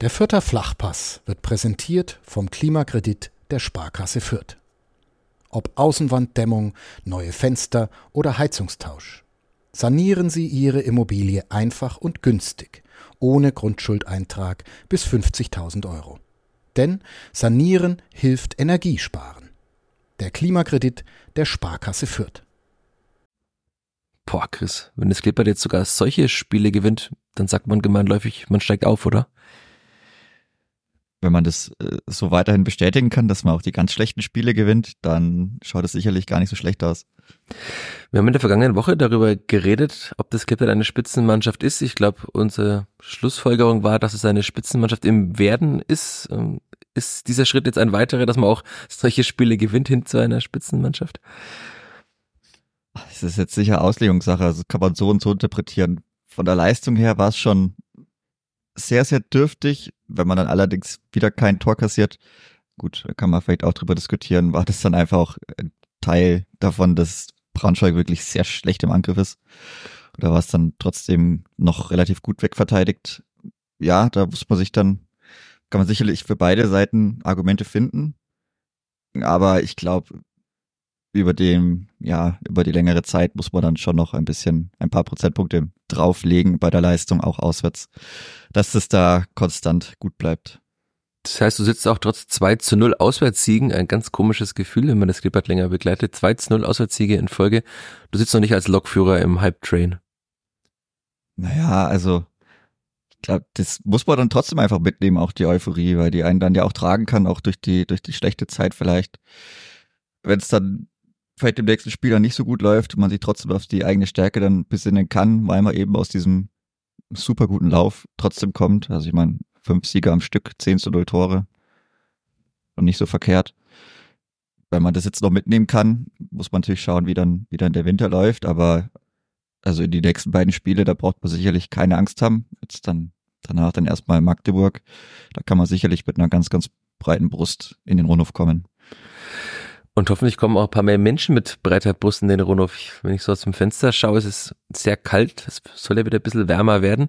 Der Fürther Flachpass wird präsentiert vom Klimakredit der Sparkasse Fürth. Ob Außenwanddämmung, neue Fenster oder Heizungstausch. Sanieren Sie Ihre Immobilie einfach und günstig, ohne Grundschuldeintrag bis 50.000 Euro. Denn Sanieren hilft Energiesparen. Der Klimakredit der Sparkasse Fürth. Boah, Chris, wenn das Clippert jetzt sogar solche Spiele gewinnt, dann sagt man gemeinläufig, man steigt auf, oder? Wenn man das äh, so weiterhin bestätigen kann, dass man auch die ganz schlechten Spiele gewinnt, dann schaut es sicherlich gar nicht so schlecht aus. Wir haben in der vergangenen Woche darüber geredet, ob das Clipper eine Spitzenmannschaft ist. Ich glaube, unsere Schlussfolgerung war, dass es eine Spitzenmannschaft im Werden ist. Ähm, ist dieser Schritt jetzt ein weiterer, dass man auch solche Spiele gewinnt hin zu einer Spitzenmannschaft? Es ist jetzt sicher Auslegungssache, also kann man so und so interpretieren. Von der Leistung her war es schon sehr, sehr dürftig. Wenn man dann allerdings wieder kein Tor kassiert, gut, da kann man vielleicht auch drüber diskutieren, war das dann einfach auch ein Teil davon, dass Braunschweig wirklich sehr schlecht im Angriff ist. Oder war es dann trotzdem noch relativ gut wegverteidigt? Ja, da muss man sich dann, kann man sicherlich für beide Seiten Argumente finden. Aber ich glaube, über dem, ja, über die längere Zeit muss man dann schon noch ein bisschen, ein paar Prozentpunkte drauflegen bei der Leistung, auch auswärts, dass es da konstant gut bleibt. Das heißt, du sitzt auch trotz 2 zu 0 Auswärtssiegen, ein ganz komisches Gefühl, wenn man das Clippert länger begleitet. 2 zu 0 Auswärtssiege in Folge. Du sitzt noch nicht als Lokführer im Hype-Train. Naja, also, ich glaube, das muss man dann trotzdem einfach mitnehmen, auch die Euphorie, weil die einen dann ja auch tragen kann, auch durch die, durch die schlechte Zeit vielleicht. Wenn es dann vielleicht im nächsten Spiel dann nicht so gut läuft man sich trotzdem auf die eigene Stärke dann besinnen kann, weil man eben aus diesem super guten Lauf trotzdem kommt. Also ich meine, fünf Sieger am Stück, zehn zu null Tore und nicht so verkehrt. Wenn man das jetzt noch mitnehmen kann, muss man natürlich schauen, wie dann, wie dann der Winter läuft, aber also in die nächsten beiden Spiele, da braucht man sicherlich keine Angst haben. Jetzt dann danach dann erstmal Magdeburg. Da kann man sicherlich mit einer ganz, ganz breiten Brust in den Rundhof kommen. Und hoffentlich kommen auch ein paar mehr Menschen mit breiter Brust in den Rundhof. Wenn ich so aus dem Fenster schaue, ist es sehr kalt. Es soll ja wieder ein bisschen wärmer werden.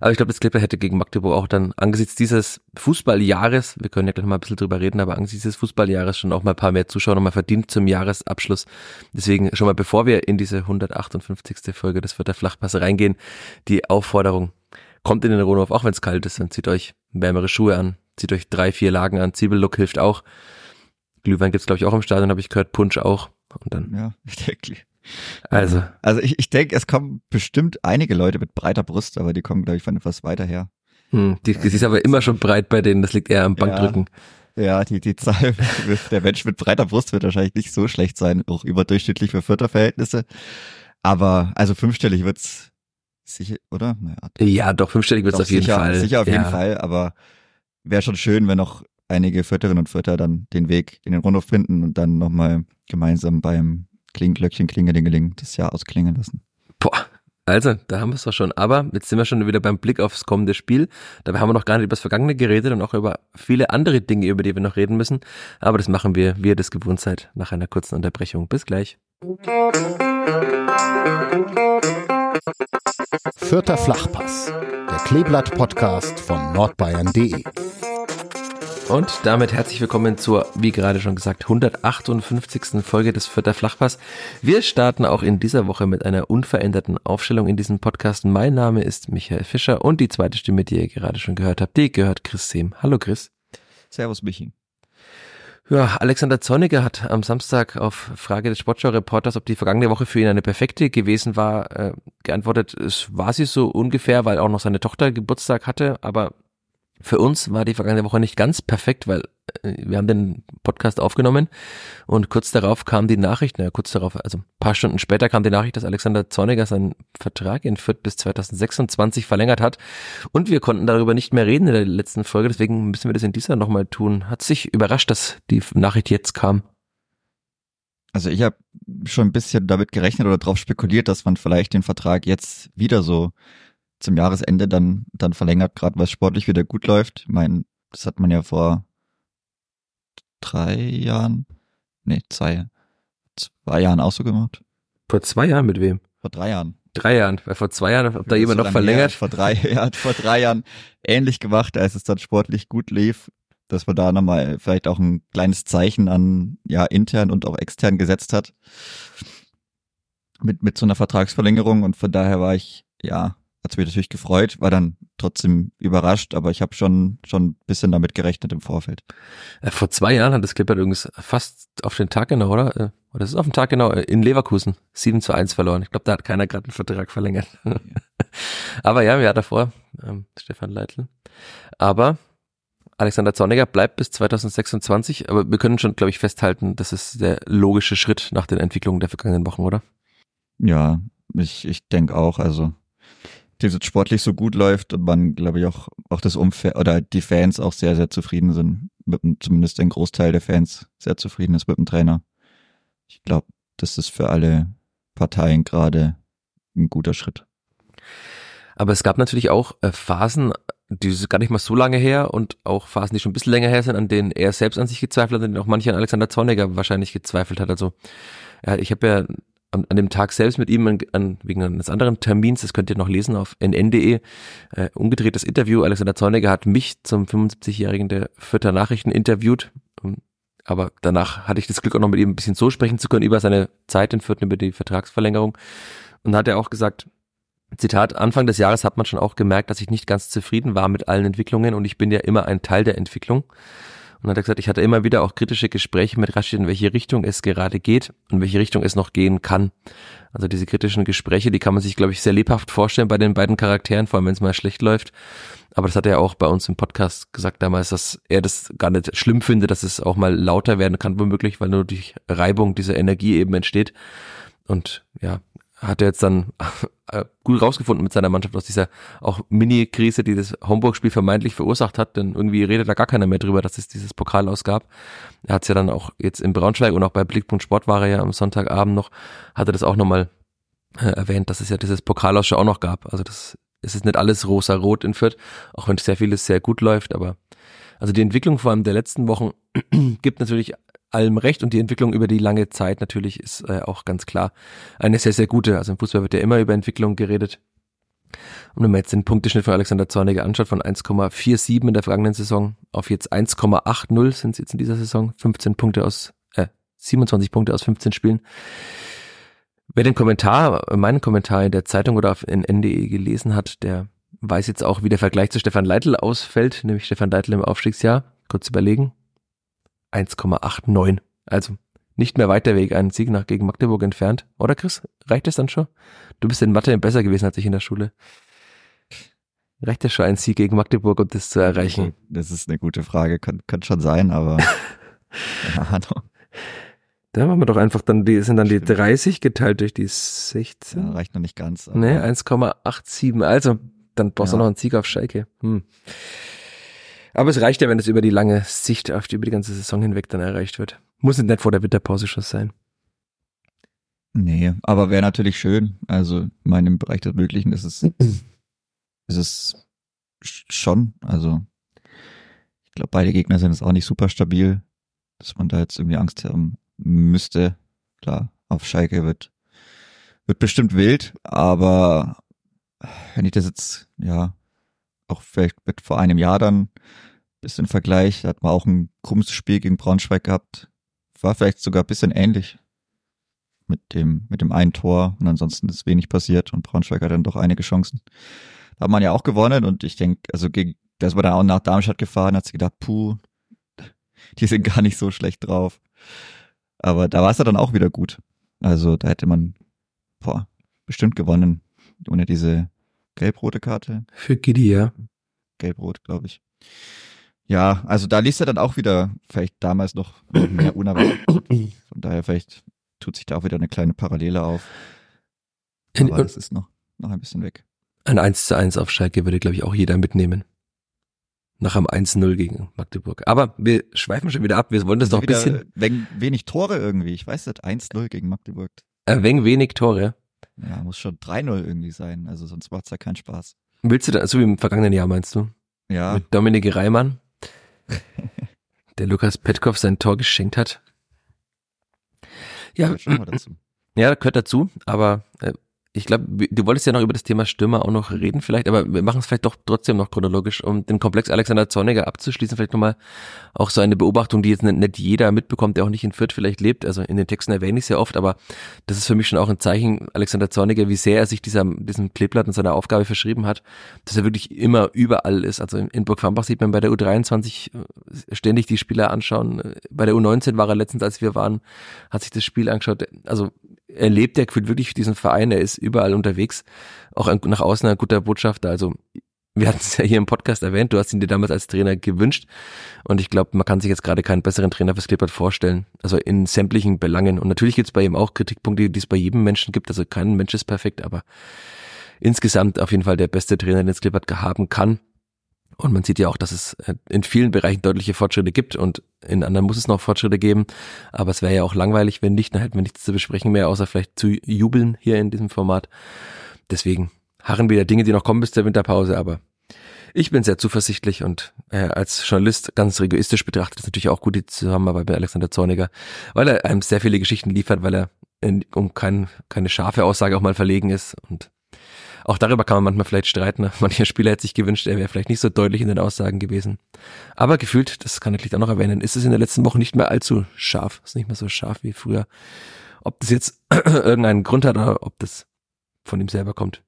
Aber ich glaube, das Clipper hätte gegen Magdeburg auch dann angesichts dieses Fußballjahres, wir können ja gleich mal ein bisschen drüber reden, aber angesichts dieses Fußballjahres schon auch mal ein paar mehr Zuschauer nochmal verdient zum Jahresabschluss. Deswegen schon mal, bevor wir in diese 158. Folge des Vierter Flachpass reingehen, die Aufforderung, kommt in den Rundhof, auch wenn es kalt ist, dann zieht euch wärmere Schuhe an, zieht euch drei, vier Lagen an, Zwiebellook hilft auch. Glühwein gibt's glaube ich auch im Stadion, habe ich gehört, Punsch auch. Und dann. Ja, ich denke. Also. Also ich, ich denke, es kommen bestimmt einige Leute mit breiter Brust, aber die kommen, glaube ich, von etwas weiter her. Hm, die, die ist aber immer schon breit bei denen, das liegt eher am Bankdrücken. Ja, ja die, die Zahl, der Mensch mit breiter Brust wird wahrscheinlich nicht so schlecht sein, auch überdurchschnittlich für Vierterverhältnisse. Aber also fünfstellig wird's sicher, oder? Naja, ja, doch, fünfstellig wird's auf jeden sicher, Fall. Sicher auf ja. jeden Fall, aber wäre schon schön, wenn noch einige Vierterinnen und Vierter dann den Weg in den Rundhof finden und dann nochmal gemeinsam beim Klinglöckchen Klingelingeling das Jahr ausklingen lassen. Boah, also, da haben wir es doch schon. Aber jetzt sind wir schon wieder beim Blick aufs kommende Spiel. Dabei haben wir noch gar nicht über das Vergangene geredet und auch über viele andere Dinge, über die wir noch reden müssen. Aber das machen wir, wie ihr das gewohnt seid, nach einer kurzen Unterbrechung. Bis gleich. Vierter Flachpass, der Kleeblatt-Podcast von nordbayern.de. Und damit herzlich willkommen zur, wie gerade schon gesagt, 158. Folge des Vierter Flachpass. Wir starten auch in dieser Woche mit einer unveränderten Aufstellung in diesem Podcast. Mein Name ist Michael Fischer und die zweite Stimme, die ihr gerade schon gehört habt, die gehört Chris Sehm. Hallo Chris. Servus Michi. Ja, Alexander Zorniger hat am Samstag auf Frage des Sportschau-Reporters, ob die vergangene Woche für ihn eine perfekte gewesen war, äh, geantwortet, es war sie so ungefähr, weil auch noch seine Tochter Geburtstag hatte, aber für uns war die vergangene Woche nicht ganz perfekt, weil äh, wir haben den Podcast aufgenommen und kurz darauf kam die Nachricht, naja, kurz darauf, also ein paar Stunden später kam die Nachricht, dass Alexander Zorniger seinen Vertrag in Fürth bis 2026 verlängert hat und wir konnten darüber nicht mehr reden in der letzten Folge, deswegen müssen wir das in dieser nochmal tun. Hat sich überrascht, dass die Nachricht jetzt kam. Also ich habe schon ein bisschen damit gerechnet oder darauf spekuliert, dass man vielleicht den Vertrag jetzt wieder so zum Jahresende dann, dann verlängert, gerade was sportlich wieder gut läuft. Ich meine, das hat man ja vor drei Jahren, nee, zwei, zwei Jahren auch so gemacht. Vor zwei Jahren mit wem? Vor drei Jahren. Drei Jahren, weil vor zwei Jahren, ob da jemand so noch verlängert? Her, vor drei, ja, vor drei Jahren ähnlich gemacht, als es dann sportlich gut lief, dass man da nochmal vielleicht auch ein kleines Zeichen an, ja, intern und auch extern gesetzt hat. Mit, mit so einer Vertragsverlängerung und von daher war ich, ja, hat's mich natürlich gefreut, war dann trotzdem überrascht, aber ich habe schon schon ein bisschen damit gerechnet im Vorfeld. Äh, vor zwei Jahren hat das Clippert übrigens fast auf den Tag genau, oder? Äh, oder ist es auf den Tag genau äh, in Leverkusen 7 zu 1 verloren. Ich glaube, da hat keiner gerade einen Vertrag verlängert. Ja. aber ja, wer davor? Ähm, Stefan Leitl. Aber Alexander Zorniger bleibt bis 2026, aber wir können schon, glaube ich, festhalten, das ist der logische Schritt nach den Entwicklungen der vergangenen Wochen, oder? Ja, ich, ich denke auch. Also das jetzt sportlich so gut läuft und man, glaube ich, auch, auch das Umfeld oder die Fans auch sehr, sehr zufrieden sind. Mit, zumindest ein Großteil der Fans sehr zufrieden ist mit dem Trainer. Ich glaube, das ist für alle Parteien gerade ein guter Schritt. Aber es gab natürlich auch äh, Phasen, die sind gar nicht mal so lange her und auch Phasen, die schon ein bisschen länger her sind, an denen er selbst an sich gezweifelt hat und auch manche an Alexander Zorniger wahrscheinlich gezweifelt hat. Also ja, ich habe ja an, an dem Tag selbst mit ihm an, an, wegen eines anderen Termins, das könnt ihr noch lesen auf nn.de, äh, umgedrehtes Interview. Alexander Zorniger hat mich zum 75-Jährigen der Vierter Nachrichten interviewt. Ähm, aber danach hatte ich das Glück auch noch mit ihm ein bisschen so sprechen zu können über seine Zeit in Vierten, über die Vertragsverlängerung. Und hat er auch gesagt, Zitat, Anfang des Jahres hat man schon auch gemerkt, dass ich nicht ganz zufrieden war mit allen Entwicklungen und ich bin ja immer ein Teil der Entwicklung. Und hat er gesagt, ich hatte immer wieder auch kritische Gespräche mit Rashid, in welche Richtung es gerade geht und welche Richtung es noch gehen kann. Also diese kritischen Gespräche, die kann man sich, glaube ich, sehr lebhaft vorstellen bei den beiden Charakteren, vor allem wenn es mal schlecht läuft. Aber das hat er auch bei uns im Podcast gesagt damals, dass er das gar nicht schlimm findet, dass es auch mal lauter werden kann, womöglich, weil nur durch Reibung diese Energie eben entsteht. Und ja, hat er jetzt dann äh, gut rausgefunden mit seiner Mannschaft aus dieser auch Mini-Krise, die das Homburg-Spiel vermeintlich verursacht hat, denn irgendwie redet da gar keiner mehr drüber, dass es dieses Pokal ausgab. Er hat es ja dann auch jetzt in Braunschweig und auch bei Blickpunkt Sport war er ja am Sonntagabend noch, hat er das auch nochmal äh, erwähnt, dass es ja dieses Pokal auch noch gab. Also das es ist nicht alles rosa-rot in Fürth, auch wenn sehr vieles sehr gut läuft, aber also die Entwicklung vor allem der letzten Wochen gibt natürlich allem recht und die Entwicklung über die lange Zeit natürlich ist äh, auch ganz klar eine sehr, sehr gute. Also im Fußball wird ja immer über Entwicklung geredet. Und wenn man jetzt den Punkteschnitt von Alexander Zorniger anschaut, von 1,47 in der vergangenen Saison auf jetzt 1,80 sind es jetzt in dieser Saison, 15 Punkte aus, äh, 27 Punkte aus 15 Spielen. Wer den Kommentar, meinen Kommentar in der Zeitung oder in NDE gelesen hat, der weiß jetzt auch, wie der Vergleich zu Stefan Leitl ausfällt, nämlich Stefan Leitl im Aufstiegsjahr. Kurz überlegen. 1,89. Also nicht mehr weiter Weg, einen Sieg nach gegen Magdeburg entfernt. Oder Chris? Reicht es dann schon? Du bist in Mathe besser gewesen als ich in der Schule. Reicht es schon, einen Sieg gegen Magdeburg, um das zu erreichen? Das ist eine gute Frage, kann, kann schon sein, aber keine Ahnung. Da machen wir doch einfach dann die, sind dann die 30 geteilt durch die 16. Ja, reicht noch nicht ganz. Nee, 1,87. Also, dann brauchst ja. du noch einen Sieg auf Schalke. Hm. Aber es reicht ja, wenn es über die lange Sicht auf die, über die ganze Saison hinweg dann erreicht wird. Muss nicht vor der Winterpause schon sein. Nee, aber wäre natürlich schön. Also, in meinem Bereich des Möglichen ist es, ist es schon. Also, ich glaube, beide Gegner sind jetzt auch nicht super stabil, dass man da jetzt irgendwie Angst haben müsste. Klar, auf Schalke wird, wird bestimmt wild, aber wenn ich das jetzt, ja, auch vielleicht mit vor einem Jahr dann bisschen Vergleich, da hat man auch ein krummes Spiel gegen Braunschweig gehabt. War vielleicht sogar ein bisschen ähnlich mit dem, mit dem einen Tor und ansonsten ist wenig passiert und Braunschweig hat dann doch einige Chancen. Da hat man ja auch gewonnen und ich denke, also gegen, da ist man dann auch nach Darmstadt gefahren, hat sich gedacht, puh, die sind gar nicht so schlecht drauf. Aber da war es ja dann auch wieder gut. Also da hätte man, boah, bestimmt gewonnen, ohne diese gelb-rote Karte. Für Gidi, ja. Gelb-rot, glaube ich. Ja, also da liest er dann auch wieder vielleicht damals noch mehr unerwartet. Von daher vielleicht tut sich da auch wieder eine kleine Parallele auf. Aber das ist noch, noch ein bisschen weg. Ein 1 zu 1 auf Schalke würde, glaube ich, auch jeder mitnehmen. Nach einem 1-0 gegen Magdeburg. Aber wir schweifen schon wieder ab. Wir wollen das doch ein bisschen. Wenig Tore irgendwie. Ich weiß nicht, 1-0 gegen Magdeburg. Ein wenig, wenig Tore. Ja, muss schon 3-0 irgendwie sein, also sonst macht's ja keinen Spaß. Willst du da, so wie im vergangenen Jahr meinst du? Ja. Mit Dominik Reimann, der Lukas Petkov sein Tor geschenkt hat. Ja, ja gehört dazu, aber äh, ich glaube, du wolltest ja noch über das Thema Stürmer auch noch reden vielleicht, aber wir machen es vielleicht doch trotzdem noch chronologisch, um den Komplex Alexander Zorniger abzuschließen. Vielleicht nochmal auch so eine Beobachtung, die jetzt nicht jeder mitbekommt, der auch nicht in Fürth vielleicht lebt. Also in den Texten erwähne ich es ja oft, aber das ist für mich schon auch ein Zeichen, Alexander Zorniger, wie sehr er sich dieser, diesem Kleeblatt und seiner Aufgabe verschrieben hat, dass er wirklich immer überall ist. Also in Burg Farmbach sieht man bei der U23 äh, ständig die Spieler anschauen. Bei der U19 war er letztens, als wir waren, hat sich das Spiel angeschaut. Also er lebt ja wirklich für diesen Verein, er ist überall unterwegs, auch nach außen ein guter Botschafter. Also wir hatten es ja hier im Podcast erwähnt, du hast ihn dir damals als Trainer gewünscht und ich glaube, man kann sich jetzt gerade keinen besseren Trainer fürs Klippert vorstellen, also in sämtlichen Belangen. Und natürlich gibt es bei ihm auch Kritikpunkte, die es bei jedem Menschen gibt, also kein Mensch ist perfekt, aber insgesamt auf jeden Fall der beste Trainer, den es Klippert haben kann. Und man sieht ja auch, dass es äh, in vielen Bereichen deutliche Fortschritte gibt und in anderen muss es noch Fortschritte geben. Aber es wäre ja auch langweilig, wenn nicht, dann hätten wir nichts zu besprechen mehr, außer vielleicht zu jubeln hier in diesem Format. Deswegen harren wieder Dinge, die noch kommen bis zur Winterpause, aber ich bin sehr zuversichtlich und äh, als Journalist ganz egoistisch betrachtet ist natürlich auch gut die Zusammenarbeit mit Alexander Zorniger, weil er einem sehr viele Geschichten liefert, weil er in, um kein, keine scharfe Aussage auch mal verlegen ist und auch darüber kann man manchmal vielleicht streiten. Mancher Spieler hätte sich gewünscht, er wäre vielleicht nicht so deutlich in den Aussagen gewesen. Aber gefühlt, das kann ich vielleicht auch noch erwähnen, ist es in der letzten Woche nicht mehr allzu scharf. Ist nicht mehr so scharf wie früher. Ob das jetzt irgendeinen Grund hat oder ob das von ihm selber kommt,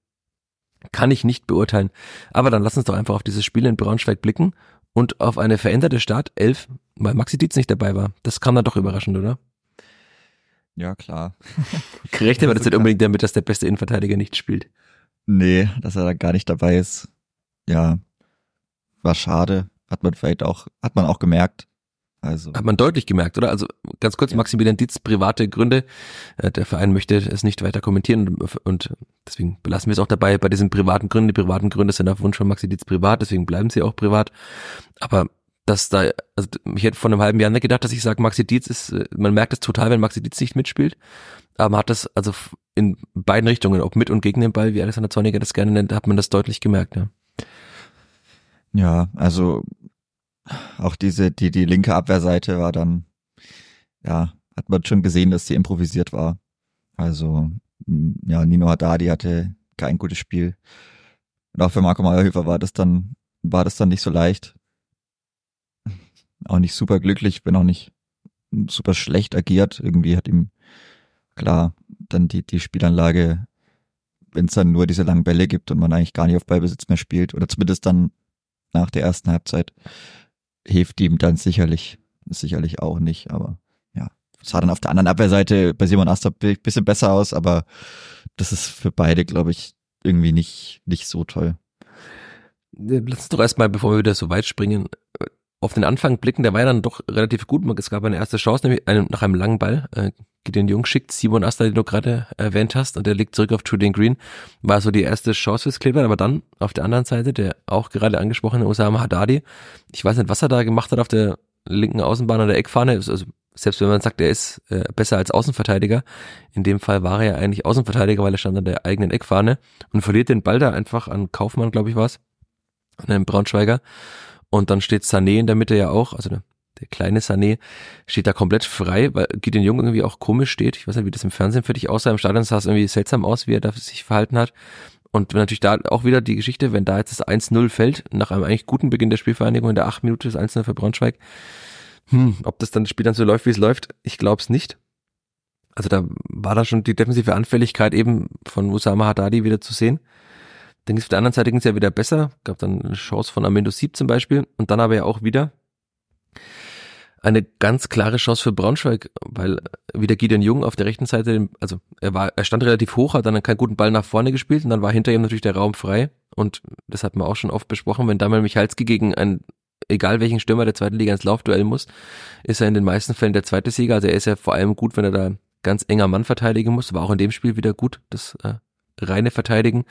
kann ich nicht beurteilen. Aber dann lass uns doch einfach auf dieses Spiel in Braunschweig blicken und auf eine veränderte Startelf, weil Maxi Dietz nicht dabei war. Das kam dann doch überraschend, oder? Ja, klar. Gerechnet war das nicht unbedingt damit, dass der beste Innenverteidiger nicht spielt. Nee, dass er da gar nicht dabei ist. Ja, war schade. Hat man vielleicht auch, hat man auch gemerkt. Also. Hat man deutlich gemerkt, oder? Also ganz kurz, ja. Maximilian Dietz, private Gründe. Äh, der Verein möchte es nicht weiter kommentieren und deswegen belassen wir es auch dabei bei diesen privaten Gründen. Die privaten Gründe sind auf Wunsch von Maxi Dietz privat, deswegen bleiben sie auch privat. Aber dass da, also ich hätte vor einem halben Jahr nicht gedacht, dass ich sage, Maxi Dietz ist, äh, man merkt es total, wenn Maxi Dietz nicht mitspielt. Aber man hat das also in beiden Richtungen, ob mit und gegen den Ball, wie Alexander Zorniger das gerne nennt, hat man das deutlich gemerkt, ja. Ja, also auch diese, die, die linke Abwehrseite war dann, ja, hat man schon gesehen, dass die improvisiert war. Also, ja, Nino Haddadi hatte kein gutes Spiel. Und auch für Marco Meyerhöfer war das dann, war das dann nicht so leicht. Auch nicht super glücklich, bin auch nicht super schlecht agiert. Irgendwie hat ihm klar, dann die, die Spielanlage, wenn es dann nur diese langen Bälle gibt und man eigentlich gar nicht auf Ballbesitz mehr spielt, oder zumindest dann nach der ersten Halbzeit, hilft ihm dann sicherlich, sicherlich auch nicht, aber ja. sah dann auf der anderen Abwehrseite bei Simon Aster ein bisschen besser aus, aber das ist für beide, glaube ich, irgendwie nicht, nicht so toll. Lass uns doch erstmal, bevor wir wieder so weit springen, auf den Anfang blicken, der war ja dann doch relativ gut. Es gab eine erste Chance, nämlich einen, nach einem langen Ball. Äh, Gideon Jung schickt Simon Asta, den du gerade erwähnt hast, und der liegt zurück auf Julian Green. War so die erste Chance fürs Cleveland, aber dann auf der anderen Seite der auch gerade angesprochene Osama Haddadi. Ich weiß nicht, was er da gemacht hat auf der linken Außenbahn an der Eckfahne. Also selbst wenn man sagt, er ist äh, besser als Außenverteidiger, in dem Fall war er ja eigentlich Außenverteidiger, weil er stand an der eigenen Eckfahne und verliert den Ball da einfach an Kaufmann, glaube ich, war's, an einem Braunschweiger. Und dann steht Sané in der Mitte ja auch, also der, kleine Sané steht da komplett frei, weil Gideon Jung irgendwie auch komisch steht. Ich weiß nicht, wie das im Fernsehen für dich aussah. Im Stadion sah es irgendwie seltsam aus, wie er da sich verhalten hat. Und natürlich da auch wieder die Geschichte, wenn da jetzt das 1-0 fällt, nach einem eigentlich guten Beginn der Spielvereinigung in der 8 Minute das 1-0 für Braunschweig, hm, ob das dann das Spiel dann so läuft, wie es läuft, ich glaube es nicht. Also da war da schon die defensive Anfälligkeit eben von Usama Haddadi wieder zu sehen. Dann auf der anderen Seite ging es ja wieder besser. Gab dann eine Chance von Amendo Sieb zum Beispiel. Und dann aber ja auch wieder eine ganz klare Chance für Braunschweig, weil wieder Gideon Jung auf der rechten Seite, also er war, er stand relativ hoch, hat dann keinen guten Ball nach vorne gespielt und dann war hinter ihm natürlich der Raum frei. Und das hat man auch schon oft besprochen, wenn Damian Michalski gegen einen, egal welchen Stürmer der zweiten Liga ins Laufduell muss, ist er in den meisten Fällen der zweite Sieger. Also er ist ja vor allem gut, wenn er da ganz enger Mann verteidigen muss. War auch in dem Spiel wieder gut. Das äh, reine verteidigen.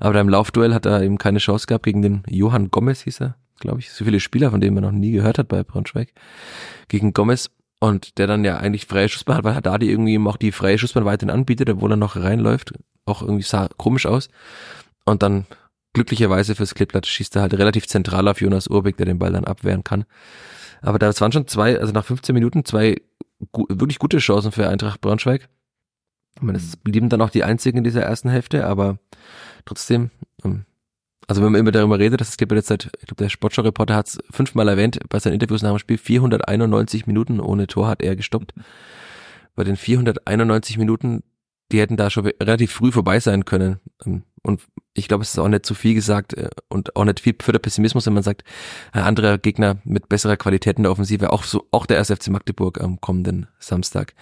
Aber da im Laufduell hat er eben keine Chance gehabt gegen den Johann Gomez, hieß er, glaube ich. So viele Spieler, von denen man noch nie gehört hat bei Braunschweig. Gegen Gomez. Und der dann ja eigentlich freie Schussbahn hat, weil Haddadi irgendwie ihm auch die freie Schussbahn weiterhin anbietet, obwohl er noch reinläuft. Auch irgendwie sah komisch aus. Und dann glücklicherweise fürs Klippblatt schießt er halt relativ zentral auf Jonas Urbeck, der den Ball dann abwehren kann. Aber da waren schon zwei, also nach 15 Minuten zwei gu wirklich gute Chancen für Eintracht Braunschweig meine, es blieben dann auch die einzigen in dieser ersten Hälfte, aber trotzdem, ähm, also wenn man immer darüber redet, dass es gibt jetzt seit, ich glaube, der Sportschau-Reporter hat es fünfmal erwähnt, bei seinen Interviews nach dem Spiel, 491 Minuten ohne Tor hat er gestoppt. Bei den 491 Minuten, die hätten da schon relativ früh vorbei sein können. Und ich glaube, es ist auch nicht zu viel gesagt äh, und auch nicht viel für der Pessimismus, wenn man sagt, ein anderer Gegner mit besserer Qualität in der Offensive, auch so, auch der SFC Magdeburg am kommenden Samstag,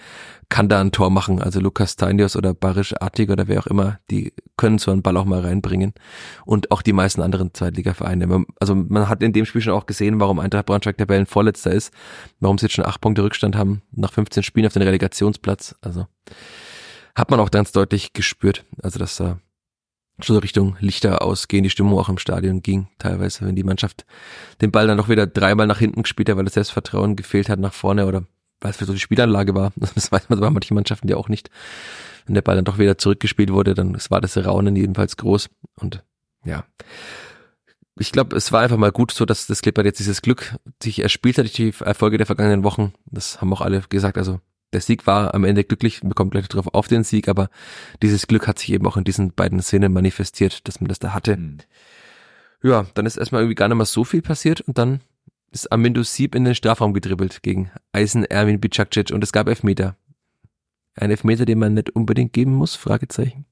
kann da ein Tor machen. Also Lukas Tainios oder Barisch Artig oder wer auch immer, die können so einen Ball auch mal reinbringen. Und auch die meisten anderen Zweitligavereine. Also man hat in dem Spiel schon auch gesehen, warum Eintracht Braunschweig Tabellen Vorletzter ist, warum sie jetzt schon acht Punkte Rückstand haben nach 15 Spielen auf den Relegationsplatz. Also hat man auch ganz deutlich gespürt. Also dass da schon so Richtung Lichter ausgehen, die Stimmung auch im Stadion ging, teilweise, wenn die Mannschaft den Ball dann doch wieder dreimal nach hinten gespielt hat, weil das Selbstvertrauen gefehlt hat nach vorne oder weil es für so die Spielanlage war. Das weiß man bei manchen Mannschaften ja auch nicht. Wenn der Ball dann doch wieder zurückgespielt wurde, dann war das Raunen jedenfalls groß und ja. Ich glaube, es war einfach mal gut so, dass das Clipper jetzt dieses Glück sich erspielt hat durch die Erfolge der vergangenen Wochen. Das haben auch alle gesagt. Also der Sieg war am Ende glücklich, wir kommen gleich drauf auf den Sieg, aber dieses Glück hat sich eben auch in diesen beiden Szenen manifestiert, dass man das da hatte. Mhm. Ja, dann ist erstmal irgendwie gar nicht mal so viel passiert und dann ist Amindo Sieb in den Strafraum gedribbelt gegen Eisen Erwin Bicakcic und es gab Elfmeter. Ein Elfmeter, den man nicht unbedingt geben muss? Fragezeichen.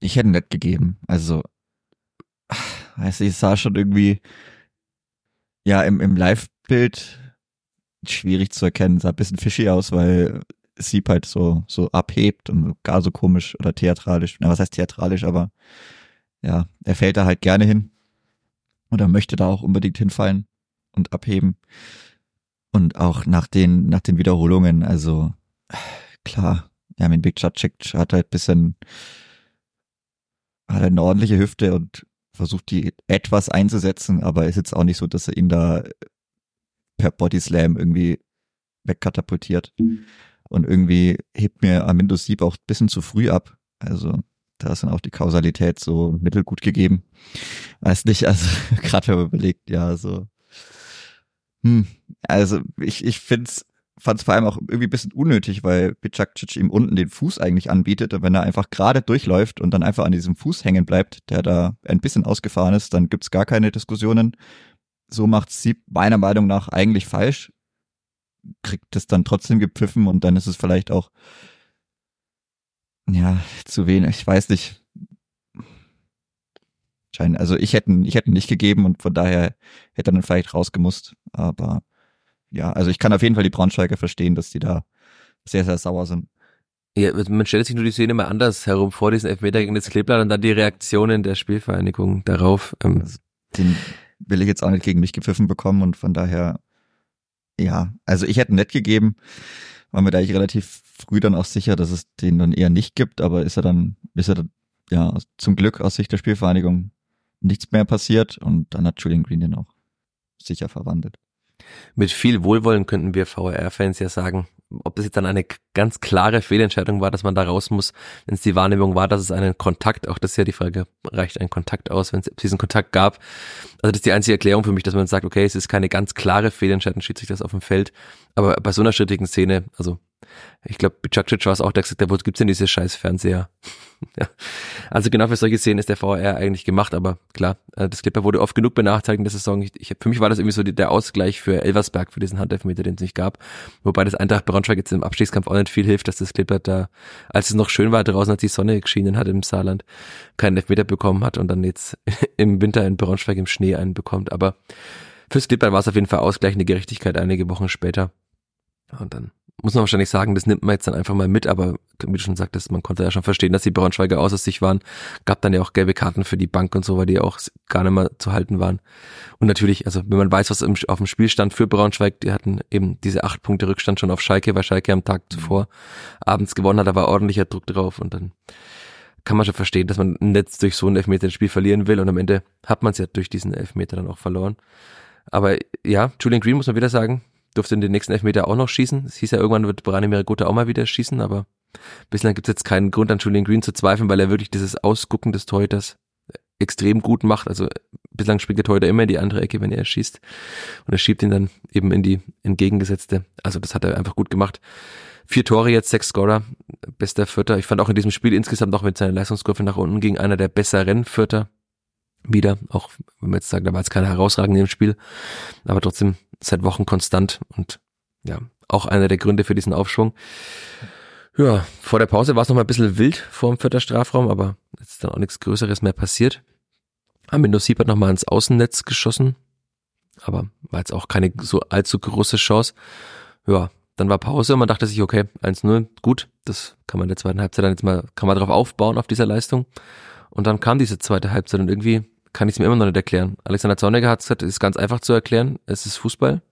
Ich hätte nicht gegeben. Also, weiß ich, sah schon irgendwie, ja, im, im Live-Bild schwierig zu erkennen. Sah ein bisschen fishy aus, weil Sieb halt so, so abhebt und gar so komisch oder theatralisch. Na, was heißt theatralisch, aber ja, er fällt da halt gerne hin. Oder möchte da auch unbedingt hinfallen und abheben. Und auch nach den, nach den Wiederholungen, also klar, ja, mein Big Chatchik hat halt bisschen, hat halt eine ordentliche Hüfte und versucht die etwas einzusetzen, aber ist jetzt auch nicht so, dass er ihn da per Bodyslam irgendwie wegkatapultiert. Und irgendwie hebt mir Amindo Sieb auch ein bisschen zu früh ab. Also da ist dann auch die Kausalität so mittelgut gegeben. Weiß nicht, also gerade wenn man überlegt, ja, so. Hm, also ich, ich find's fand es vor allem auch irgendwie ein bisschen unnötig, weil Bicakcic ihm unten den Fuß eigentlich anbietet und wenn er einfach gerade durchläuft und dann einfach an diesem Fuß hängen bleibt, der da ein bisschen ausgefahren ist, dann gibt's gar keine Diskussionen so macht sie meiner Meinung nach eigentlich falsch, kriegt es dann trotzdem gepfiffen und dann ist es vielleicht auch ja zu wenig. Ich weiß nicht. Schein, also ich hätte ich hätte nicht gegeben und von daher hätte er dann vielleicht rausgemusst. Aber ja, also ich kann auf jeden Fall die Braunschweiger verstehen, dass die da sehr sehr sauer sind. Ja, man stellt sich nur die Szene mal anders herum vor, diesen Elfmeter gegen das Kleeblatt und dann die Reaktionen der Spielvereinigung darauf. Ähm, also den, will ich jetzt auch nicht gegen mich gepfiffen bekommen und von daher, ja, also ich hätte nett gegeben, war mir da eigentlich relativ früh dann auch sicher, dass es den dann eher nicht gibt, aber ist er dann, ist er dann, ja, zum Glück aus Sicht der Spielvereinigung nichts mehr passiert und dann hat Julian Green den auch sicher verwandelt. Mit viel Wohlwollen könnten wir VR-Fans ja sagen, ob das jetzt dann eine ganz klare Fehlentscheidung war, dass man da raus muss, wenn es die Wahrnehmung war, dass es einen Kontakt, auch das ist ja die Frage, reicht ein Kontakt aus, wenn es diesen Kontakt gab. Also das ist die einzige Erklärung für mich, dass man sagt, okay, es ist keine ganz klare Fehlentscheidung, schießt sich das auf dem Feld. Aber bei so einer schrittigen Szene, also ich glaube, Bicakcic war es auch, der gesagt hat, wo gibt's denn diese scheiß Fernseher? ja. Also genau für solche Szenen ist der VR eigentlich gemacht, aber klar, äh, das Clipper wurde oft genug benachteiligt in der Saison. Ich, ich, für mich war das irgendwie so die, der Ausgleich für Elversberg, für diesen Handelfmeter, den es nicht gab. Wobei das Eintracht Braunschweig jetzt im Abstiegskampf auch nicht viel hilft, dass das Clipper da, als es noch schön war draußen, als die Sonne geschienen hat im Saarland, keinen Elfmeter bekommen hat und dann jetzt im Winter in Braunschweig im Schnee einen bekommt. Aber fürs Clipper war es auf jeden Fall ausgleichende Gerechtigkeit einige Wochen später. Und dann muss man wahrscheinlich sagen, das nimmt man jetzt dann einfach mal mit, aber wie du schon sagtest, man konnte ja schon verstehen, dass die Braunschweiger außer sich waren. Gab dann ja auch gelbe Karten für die Bank und so, weil die auch gar nicht mehr zu halten waren. Und natürlich, also wenn man weiß, was im, auf dem Spiel stand für Braunschweig, die hatten eben diese acht Punkte Rückstand schon auf Schalke, weil Schalke am Tag zuvor abends gewonnen hat, da war ordentlicher Druck drauf und dann kann man schon verstehen, dass man nicht durch so ein Elfmeter das Spiel verlieren will und am Ende hat man es ja durch diesen Elfmeter dann auch verloren. Aber ja, Julian Green muss man wieder sagen, durfte in den nächsten Elfmeter auch noch schießen. Es hieß ja, irgendwann wird Brani Miragota auch mal wieder schießen, aber bislang gibt es jetzt keinen Grund an Julian Green zu zweifeln, weil er wirklich dieses Ausgucken des Torhüters extrem gut macht. Also bislang springt der Torhüter immer in die andere Ecke, wenn er schießt. Und er schiebt ihn dann eben in die entgegengesetzte. Also das hat er einfach gut gemacht. Vier Tore jetzt, sechs Scorer, bester Vierter. Ich fand auch in diesem Spiel insgesamt auch mit seiner Leistungskurve nach unten ging einer der besseren Vierter wieder. Auch wenn man jetzt sagt, da war jetzt keiner herausragend im Spiel, aber trotzdem seit Wochen konstant und ja, auch einer der Gründe für diesen Aufschwung. Ja, vor der Pause war es noch mal ein bisschen wild vor dem vierter Strafraum, aber jetzt ist dann auch nichts Größeres mehr passiert. Amino Sieb hat noch mal ins Außennetz geschossen, aber war jetzt auch keine so allzu große Chance. Ja, dann war Pause und man dachte sich, okay, 1-0, gut, das kann man in der zweiten Halbzeit dann jetzt mal, kann man darauf aufbauen, auf dieser Leistung. Und dann kam diese zweite Halbzeit und irgendwie kann ich es mir immer noch nicht erklären. Alexander Zorniger hat gesagt, es ist ganz einfach zu erklären, es ist Fußball.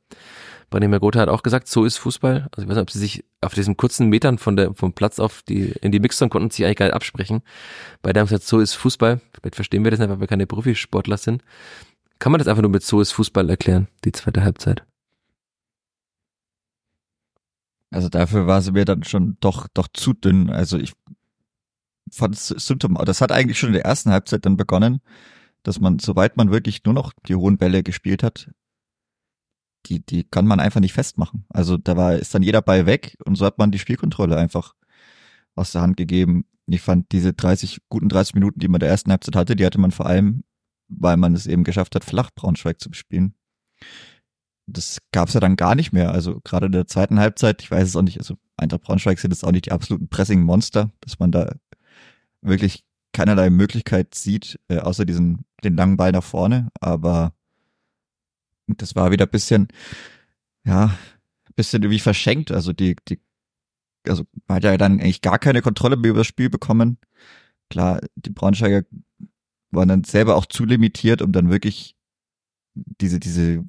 Branimir Gotha hat auch gesagt, so ist Fußball. Also ich weiß nicht, ob sie sich auf diesen kurzen Metern von der, vom Platz auf die, in die Mixzone konnten sich eigentlich gar nicht absprechen. Bei der haben gesagt, so ist Fußball. Vielleicht verstehen wir das nicht, weil wir keine Profisportler sind. Kann man das einfach nur mit so ist Fußball erklären, die zweite Halbzeit? Also dafür war sie mir dann schon doch, doch zu dünn. Also ich fand es symptom, das hat eigentlich schon in der ersten Halbzeit dann begonnen, dass man, soweit man wirklich nur noch die hohen Bälle gespielt hat, die, die kann man einfach nicht festmachen. Also da war, ist dann jeder Ball weg und so hat man die Spielkontrolle einfach aus der Hand gegeben. Ich fand diese 30, guten 30 Minuten, die man der ersten Halbzeit hatte, die hatte man vor allem, weil man es eben geschafft hat, flach Braunschweig zu bespielen. Das gab's ja dann gar nicht mehr. Also gerade in der zweiten Halbzeit, ich weiß es auch nicht, also Eintracht Braunschweig sind jetzt auch nicht die absoluten Pressing-Monster, dass man da wirklich keinerlei Möglichkeit sieht, äh, außer diesen, den langen Ball nach vorne. Aber das war wieder bisschen, ja, bisschen irgendwie verschenkt. Also die, die, also man hat ja dann eigentlich gar keine Kontrolle mehr über das Spiel bekommen. Klar, die Braunschweiger waren dann selber auch zu limitiert, um dann wirklich diese, diese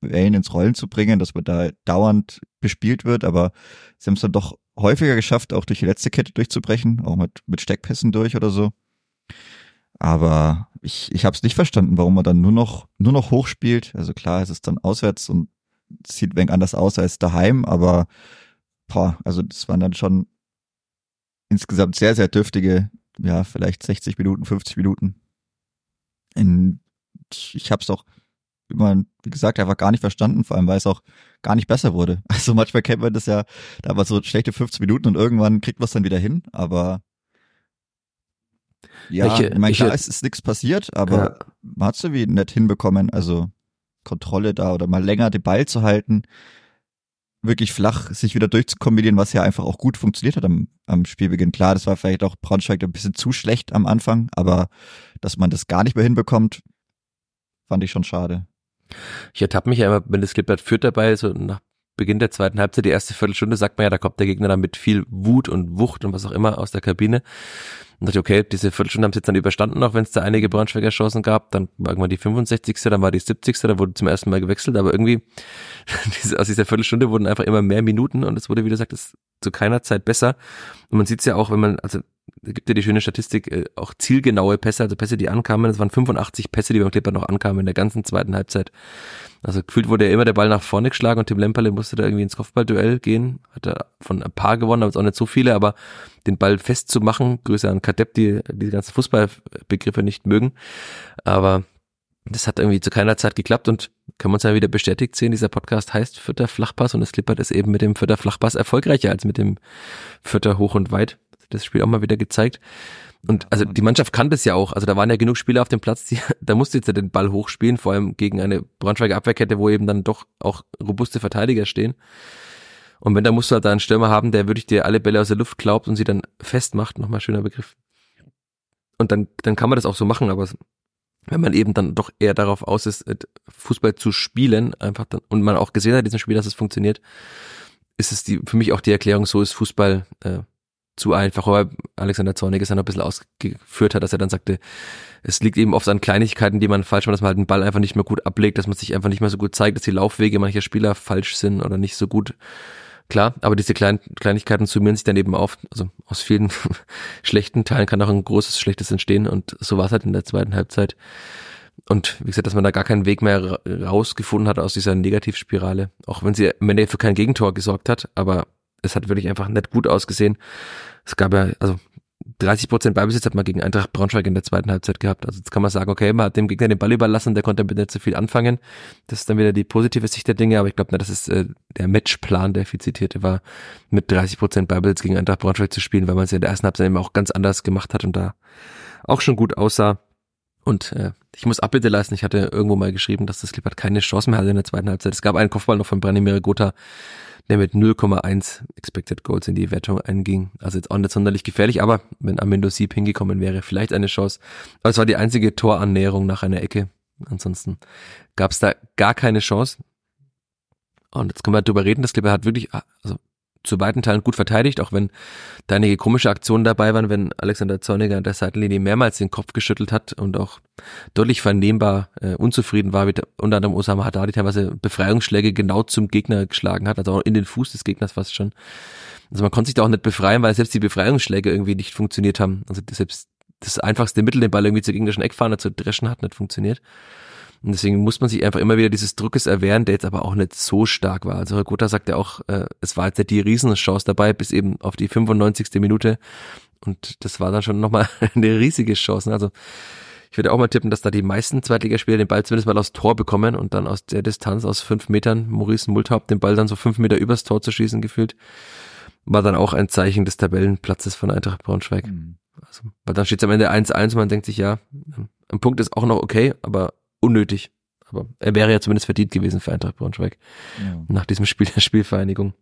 Wellen ins Rollen zu bringen, dass man da dauernd bespielt wird, aber sie haben es dann doch häufiger geschafft, auch durch die letzte Kette durchzubrechen, auch mit, mit Steckpässen durch oder so. Aber ich, ich habe es nicht verstanden, warum man dann nur noch, nur noch hochspielt. Also klar, es ist dann auswärts und sieht wenig anders aus als daheim, aber boah, also das waren dann schon insgesamt sehr, sehr dürftige, ja, vielleicht 60 Minuten, 50 Minuten. In, ich habe es auch immer, wie gesagt, einfach gar nicht verstanden, vor allem weil es auch gar nicht besser wurde. Also manchmal kennt man das ja, da war so schlechte 15 Minuten und irgendwann kriegt man es dann wieder hin, aber ja, ich, ich meine, klar, es ist nichts passiert, aber ja. man hat es irgendwie nett hinbekommen, also Kontrolle da oder mal länger den Ball zu halten, wirklich flach sich wieder durchzukombinieren, was ja einfach auch gut funktioniert hat am, am Spielbeginn. Klar, das war vielleicht auch Braunschweig ein bisschen zu schlecht am Anfang, aber dass man das gar nicht mehr hinbekommt, fand ich schon schade. Ich ertappe mich ja immer, wenn das Klippert führt dabei, so nach Beginn der zweiten Halbzeit, die erste Viertelstunde, sagt man ja, da kommt der Gegner dann mit viel Wut und Wucht und was auch immer aus der Kabine. Und dachte, okay, diese Viertelstunde haben sie jetzt dann überstanden, auch wenn es da einige Braunschweiger Chancen gab. Dann war irgendwann die 65. Dann war die 70. Da wurde zum ersten Mal gewechselt, aber irgendwie aus dieser Viertelstunde wurden einfach immer mehr Minuten und es wurde, wie gesagt, es zu keiner Zeit besser. Und man sieht es ja auch, wenn man, also gibt ja die schöne Statistik, äh, auch zielgenaue Pässe, also Pässe, die ankamen. Es waren 85 Pässe, die beim Clipper noch ankamen in der ganzen zweiten Halbzeit. Also gefühlt wurde ja immer der Ball nach vorne geschlagen und Tim Lemperle musste da irgendwie ins Kopfballduell gehen. Hat er von ein paar gewonnen, aber es auch nicht so viele, aber den Ball festzumachen, Grüße an Kadepp, die die ganzen Fußballbegriffe nicht mögen. Aber das hat irgendwie zu keiner Zeit geklappt und können wir uns ja wieder bestätigt sehen, dieser Podcast heißt Vierter Flachpass und es klippert ist eben mit dem Vierter Flachpass erfolgreicher als mit dem Vierter Hoch und Weit. Das Spiel auch mal wieder gezeigt. Und also die Mannschaft kann das ja auch. Also da waren ja genug Spieler auf dem Platz, die, da musste jetzt ja den Ball hochspielen, vor allem gegen eine Braunschweiger Abwehrkette, wo eben dann doch auch robuste Verteidiger stehen. Und wenn da musst du halt da einen Stürmer haben, der wirklich dir alle Bälle aus der Luft glaubt und sie dann festmacht, nochmal schöner Begriff. Und dann, dann kann man das auch so machen, aber wenn man eben dann doch eher darauf aus ist, Fußball zu spielen, einfach dann, und man auch gesehen hat in diesem Spiel, dass es funktioniert, ist es die, für mich auch die Erklärung, so ist Fußball äh, zu einfach, aber Alexander Zornig es dann ein bisschen ausgeführt hat, dass er dann sagte, es liegt eben oft an Kleinigkeiten, die man falsch macht, dass man halt den Ball einfach nicht mehr gut ablegt, dass man sich einfach nicht mehr so gut zeigt, dass die Laufwege mancher Spieler falsch sind oder nicht so gut. Klar, aber diese kleinen Kleinigkeiten summieren sich dann eben auf. Also aus vielen schlechten Teilen kann auch ein großes Schlechtes entstehen und so war es halt in der zweiten Halbzeit. Und wie gesagt, dass man da gar keinen Weg mehr rausgefunden hat aus dieser Negativspirale, auch wenn sie am Ende für kein Gegentor gesorgt hat, aber es hat wirklich einfach nicht gut ausgesehen. Es gab ja, also 30 Prozent Ballbesitz hat man gegen Eintracht Braunschweig in der zweiten Halbzeit gehabt. Also jetzt kann man sagen, okay, man hat dem Gegner den Ball überlassen, der konnte damit nicht so viel anfangen. Das ist dann wieder die positive Sicht der Dinge, aber ich glaube, das ist äh, der Matchplan, der viel zitierte war, mit 30 Prozent Ballbesitz gegen Eintracht Braunschweig zu spielen, weil man es ja in der ersten Halbzeit eben auch ganz anders gemacht hat und da auch schon gut aussah. Und äh, ich muss Abbitte leisten, ich hatte irgendwo mal geschrieben, dass das Klippert keine Chance mehr hatte in der zweiten Halbzeit. Es gab einen Kopfball noch von Branimir Gotha, der mit 0,1 Expected Goals in die Wertung einging. Also jetzt auch nicht sonderlich gefährlich, aber wenn Amendo Sieb hingekommen wäre, vielleicht eine Chance. Aber es war die einzige Torannäherung nach einer Ecke. Ansonsten gab es da gar keine Chance. Und jetzt können wir darüber reden, das Clipper hat wirklich, also zu beiden Teilen gut verteidigt, auch wenn da einige komische Aktionen dabei waren, wenn Alexander Zorniger an der Seitenlinie mehrmals den Kopf geschüttelt hat und auch deutlich vernehmbar äh, unzufrieden war, der, unter anderem Osama Haddadi teilweise Befreiungsschläge genau zum Gegner geschlagen hat, also auch in den Fuß des Gegners fast schon. Also man konnte sich da auch nicht befreien, weil selbst die Befreiungsschläge irgendwie nicht funktioniert haben. Also selbst das einfachste Mittel, den Ball irgendwie zur gegnerischen Eckfahne zu dreschen, hat nicht funktioniert. Und deswegen muss man sich einfach immer wieder dieses Druckes erwehren, der jetzt aber auch nicht so stark war. Also Herr Gotha sagt ja auch, äh, es war jetzt nicht die Riesenchance dabei, bis eben auf die 95. Minute. Und das war dann schon nochmal eine riesige Chance. Also ich würde auch mal tippen, dass da die meisten Zweitligaspieler den Ball zumindest mal aufs Tor bekommen und dann aus der Distanz aus fünf Metern Maurice Multhaupt den Ball dann so fünf Meter übers Tor zu schießen gefühlt, war dann auch ein Zeichen des Tabellenplatzes von Eintracht Braunschweig. Mhm. Also, weil dann steht es am Ende 1-1 und man denkt sich, ja, ein Punkt ist auch noch okay, aber unnötig. Aber er wäre ja zumindest verdient gewesen für Eintracht Braunschweig. Ja. Nach diesem Spiel der Spielvereinigung.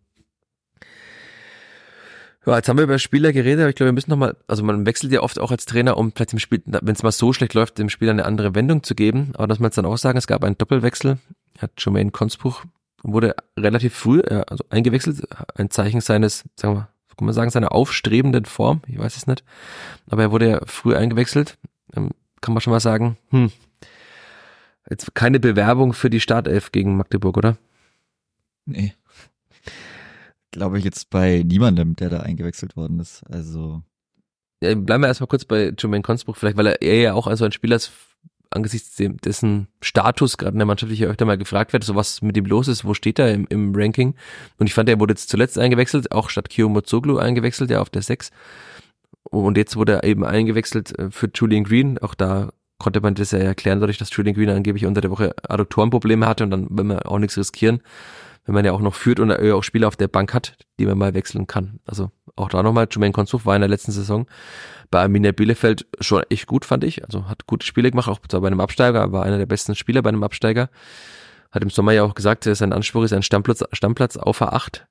Ja, jetzt haben wir über Spieler geredet, aber ich glaube, wir müssen nochmal, also man wechselt ja oft auch als Trainer, um vielleicht dem Spiel, wenn es mal so schlecht läuft, dem Spieler eine andere Wendung zu geben. Aber das muss man jetzt dann auch sagen, es gab einen Doppelwechsel. Hat Jermaine Konspruch wurde relativ früh, also eingewechselt, ein Zeichen seines, sagen wir, kann man sagen, seiner aufstrebenden Form, ich weiß es nicht. Aber er wurde ja früh eingewechselt. Ähm, kann man schon mal sagen, hm, Jetzt keine Bewerbung für die Startelf gegen Magdeburg, oder? Nee. Glaube ich jetzt bei niemandem, der da eingewechselt worden ist. Also. Ja, bleiben wir erstmal kurz bei Jermaine Konspruch, vielleicht, weil er, er ja auch also ein Spieler ist, angesichts dessen Status gerade in der Mannschaft ja öfter mal gefragt wird, so was mit ihm los ist, wo steht er im, im Ranking. Und ich fand, er wurde jetzt zuletzt eingewechselt, auch statt Kio Mozoglu eingewechselt, ja auf der 6. Und jetzt wurde er eben eingewechselt äh, für Julian Green, auch da konnte man das ja erklären, dadurch, dass Julian Green angeblich unter der Woche Adduktorenprobleme hatte und dann will man auch nichts riskieren, wenn man ja auch noch führt und auch Spieler auf der Bank hat, die man mal wechseln kann. Also auch da nochmal, Jermaine Konzuf war in der letzten Saison bei Arminia Bielefeld schon echt gut, fand ich. Also hat gute Spiele gemacht, auch zwar bei einem Absteiger, war einer der besten Spieler bei einem Absteiger. Hat im Sommer ja auch gesagt, sein Anspruch ist ein Stammplatz, Stammplatz auf A8.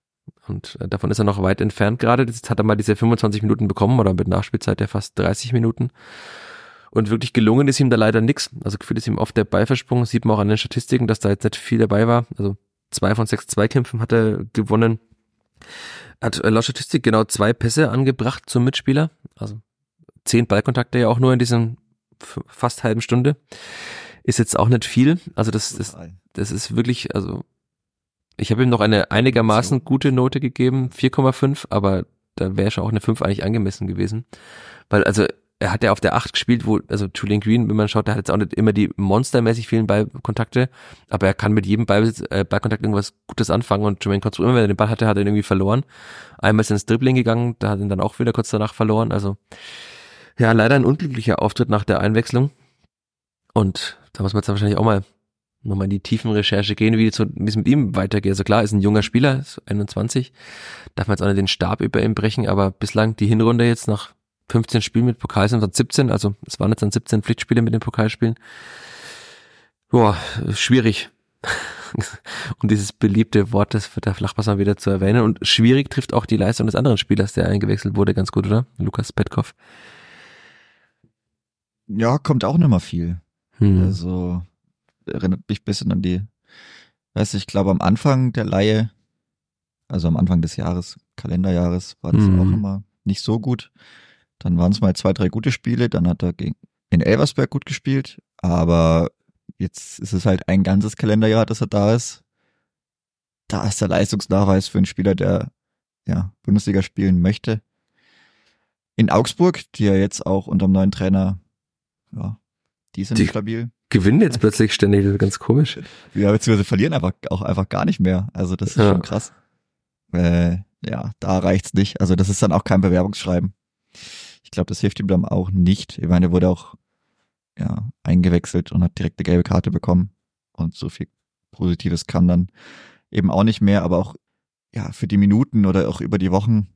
Und äh, davon ist er noch weit entfernt gerade. Jetzt hat er mal diese 25 Minuten bekommen oder mit Nachspielzeit ja fast 30 Minuten. Und wirklich gelungen ist ihm da leider nix. Also gefühlt ist ihm oft der Ball versprungen. Sieht man auch an den Statistiken, dass da jetzt nicht viel dabei war. Also zwei von sechs Zweikämpfen hat er gewonnen. Hat äh, laut Statistik genau zwei Pässe angebracht zum Mitspieler. Also zehn Ballkontakte ja auch nur in diesen fast halben Stunde. Ist jetzt auch nicht viel. Also das, das, das ist wirklich, also ich habe ihm noch eine einigermaßen gute Note gegeben, 4,5, aber da wäre schon auch eine 5 eigentlich angemessen gewesen. Weil also er hat ja auf der 8 gespielt, wo, also Julian Green, wenn man schaut, der hat jetzt auch nicht immer die monstermäßig vielen Ballkontakte, aber er kann mit jedem Ball, äh, Ballkontakt irgendwas Gutes anfangen und Jermaine Kotz, immer wenn er den Ball hatte, hat er ihn irgendwie verloren. Einmal ist er ins Dribbling gegangen, da hat er ihn dann auch wieder kurz danach verloren, also ja, leider ein unglücklicher Auftritt nach der Einwechslung und da muss man jetzt wahrscheinlich auch mal nochmal in die tiefen Recherche gehen, wie, wie es mit ihm weitergeht. Also klar, ist ein junger Spieler, ist 21, darf man jetzt auch nicht den Stab über ihm brechen, aber bislang die Hinrunde jetzt nach 15 Spielen mit Pokal sind, 17, also es waren jetzt dann 17 Pflichtspiele mit den Pokalspielen. Boah, schwierig. um dieses beliebte Wort des der Flachpasser wieder zu erwähnen. Und schwierig trifft auch die Leistung des anderen Spielers, der eingewechselt wurde, ganz gut, oder? Lukas Petkov. Ja, kommt auch nicht mal viel. Hm. Also erinnert mich ein bisschen an die, weiß ich glaube am Anfang der Laie, also am Anfang des Jahres, Kalenderjahres, war das hm. auch immer nicht so gut. Dann waren es mal zwei, drei gute Spiele. Dann hat er gegen, in Elversberg gut gespielt. Aber jetzt ist es halt ein ganzes Kalenderjahr, dass er da ist. Da ist der Leistungsnachweis für einen Spieler, der ja Bundesliga spielen möchte. In Augsburg, die ja jetzt auch unter dem neuen Trainer, ja, die sind die stabil. Gewinnen jetzt plötzlich ständig, ganz komisch. Ja, beziehungsweise verlieren einfach auch einfach gar nicht mehr. Also das ist ja. schon krass. Äh, ja, da reicht's nicht. Also das ist dann auch kein Bewerbungsschreiben Ich glaube, das hilft ihm dann auch nicht. Ich meine, er wurde auch ja, eingewechselt und hat direkt eine gelbe Karte bekommen. Und so viel Positives kam dann eben auch nicht mehr, aber auch ja, für die Minuten oder auch über die Wochen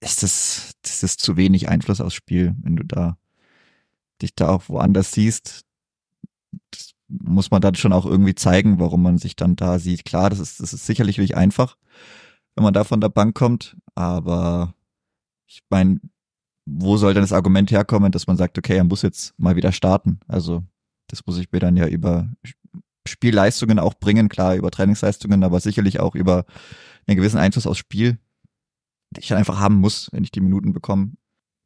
ist das, das ist zu wenig Einfluss aufs Spiel, wenn du da dich da auch woanders siehst. Muss man dann schon auch irgendwie zeigen, warum man sich dann da sieht. Klar, das ist, das ist sicherlich nicht einfach, wenn man da von der Bank kommt, aber ich meine, wo soll denn das Argument herkommen, dass man sagt, okay, er muss jetzt mal wieder starten? Also, das muss ich mir dann ja über Spielleistungen auch bringen, klar, über Trainingsleistungen, aber sicherlich auch über einen gewissen Einfluss aufs Spiel, den ich einfach haben muss, wenn ich die Minuten bekomme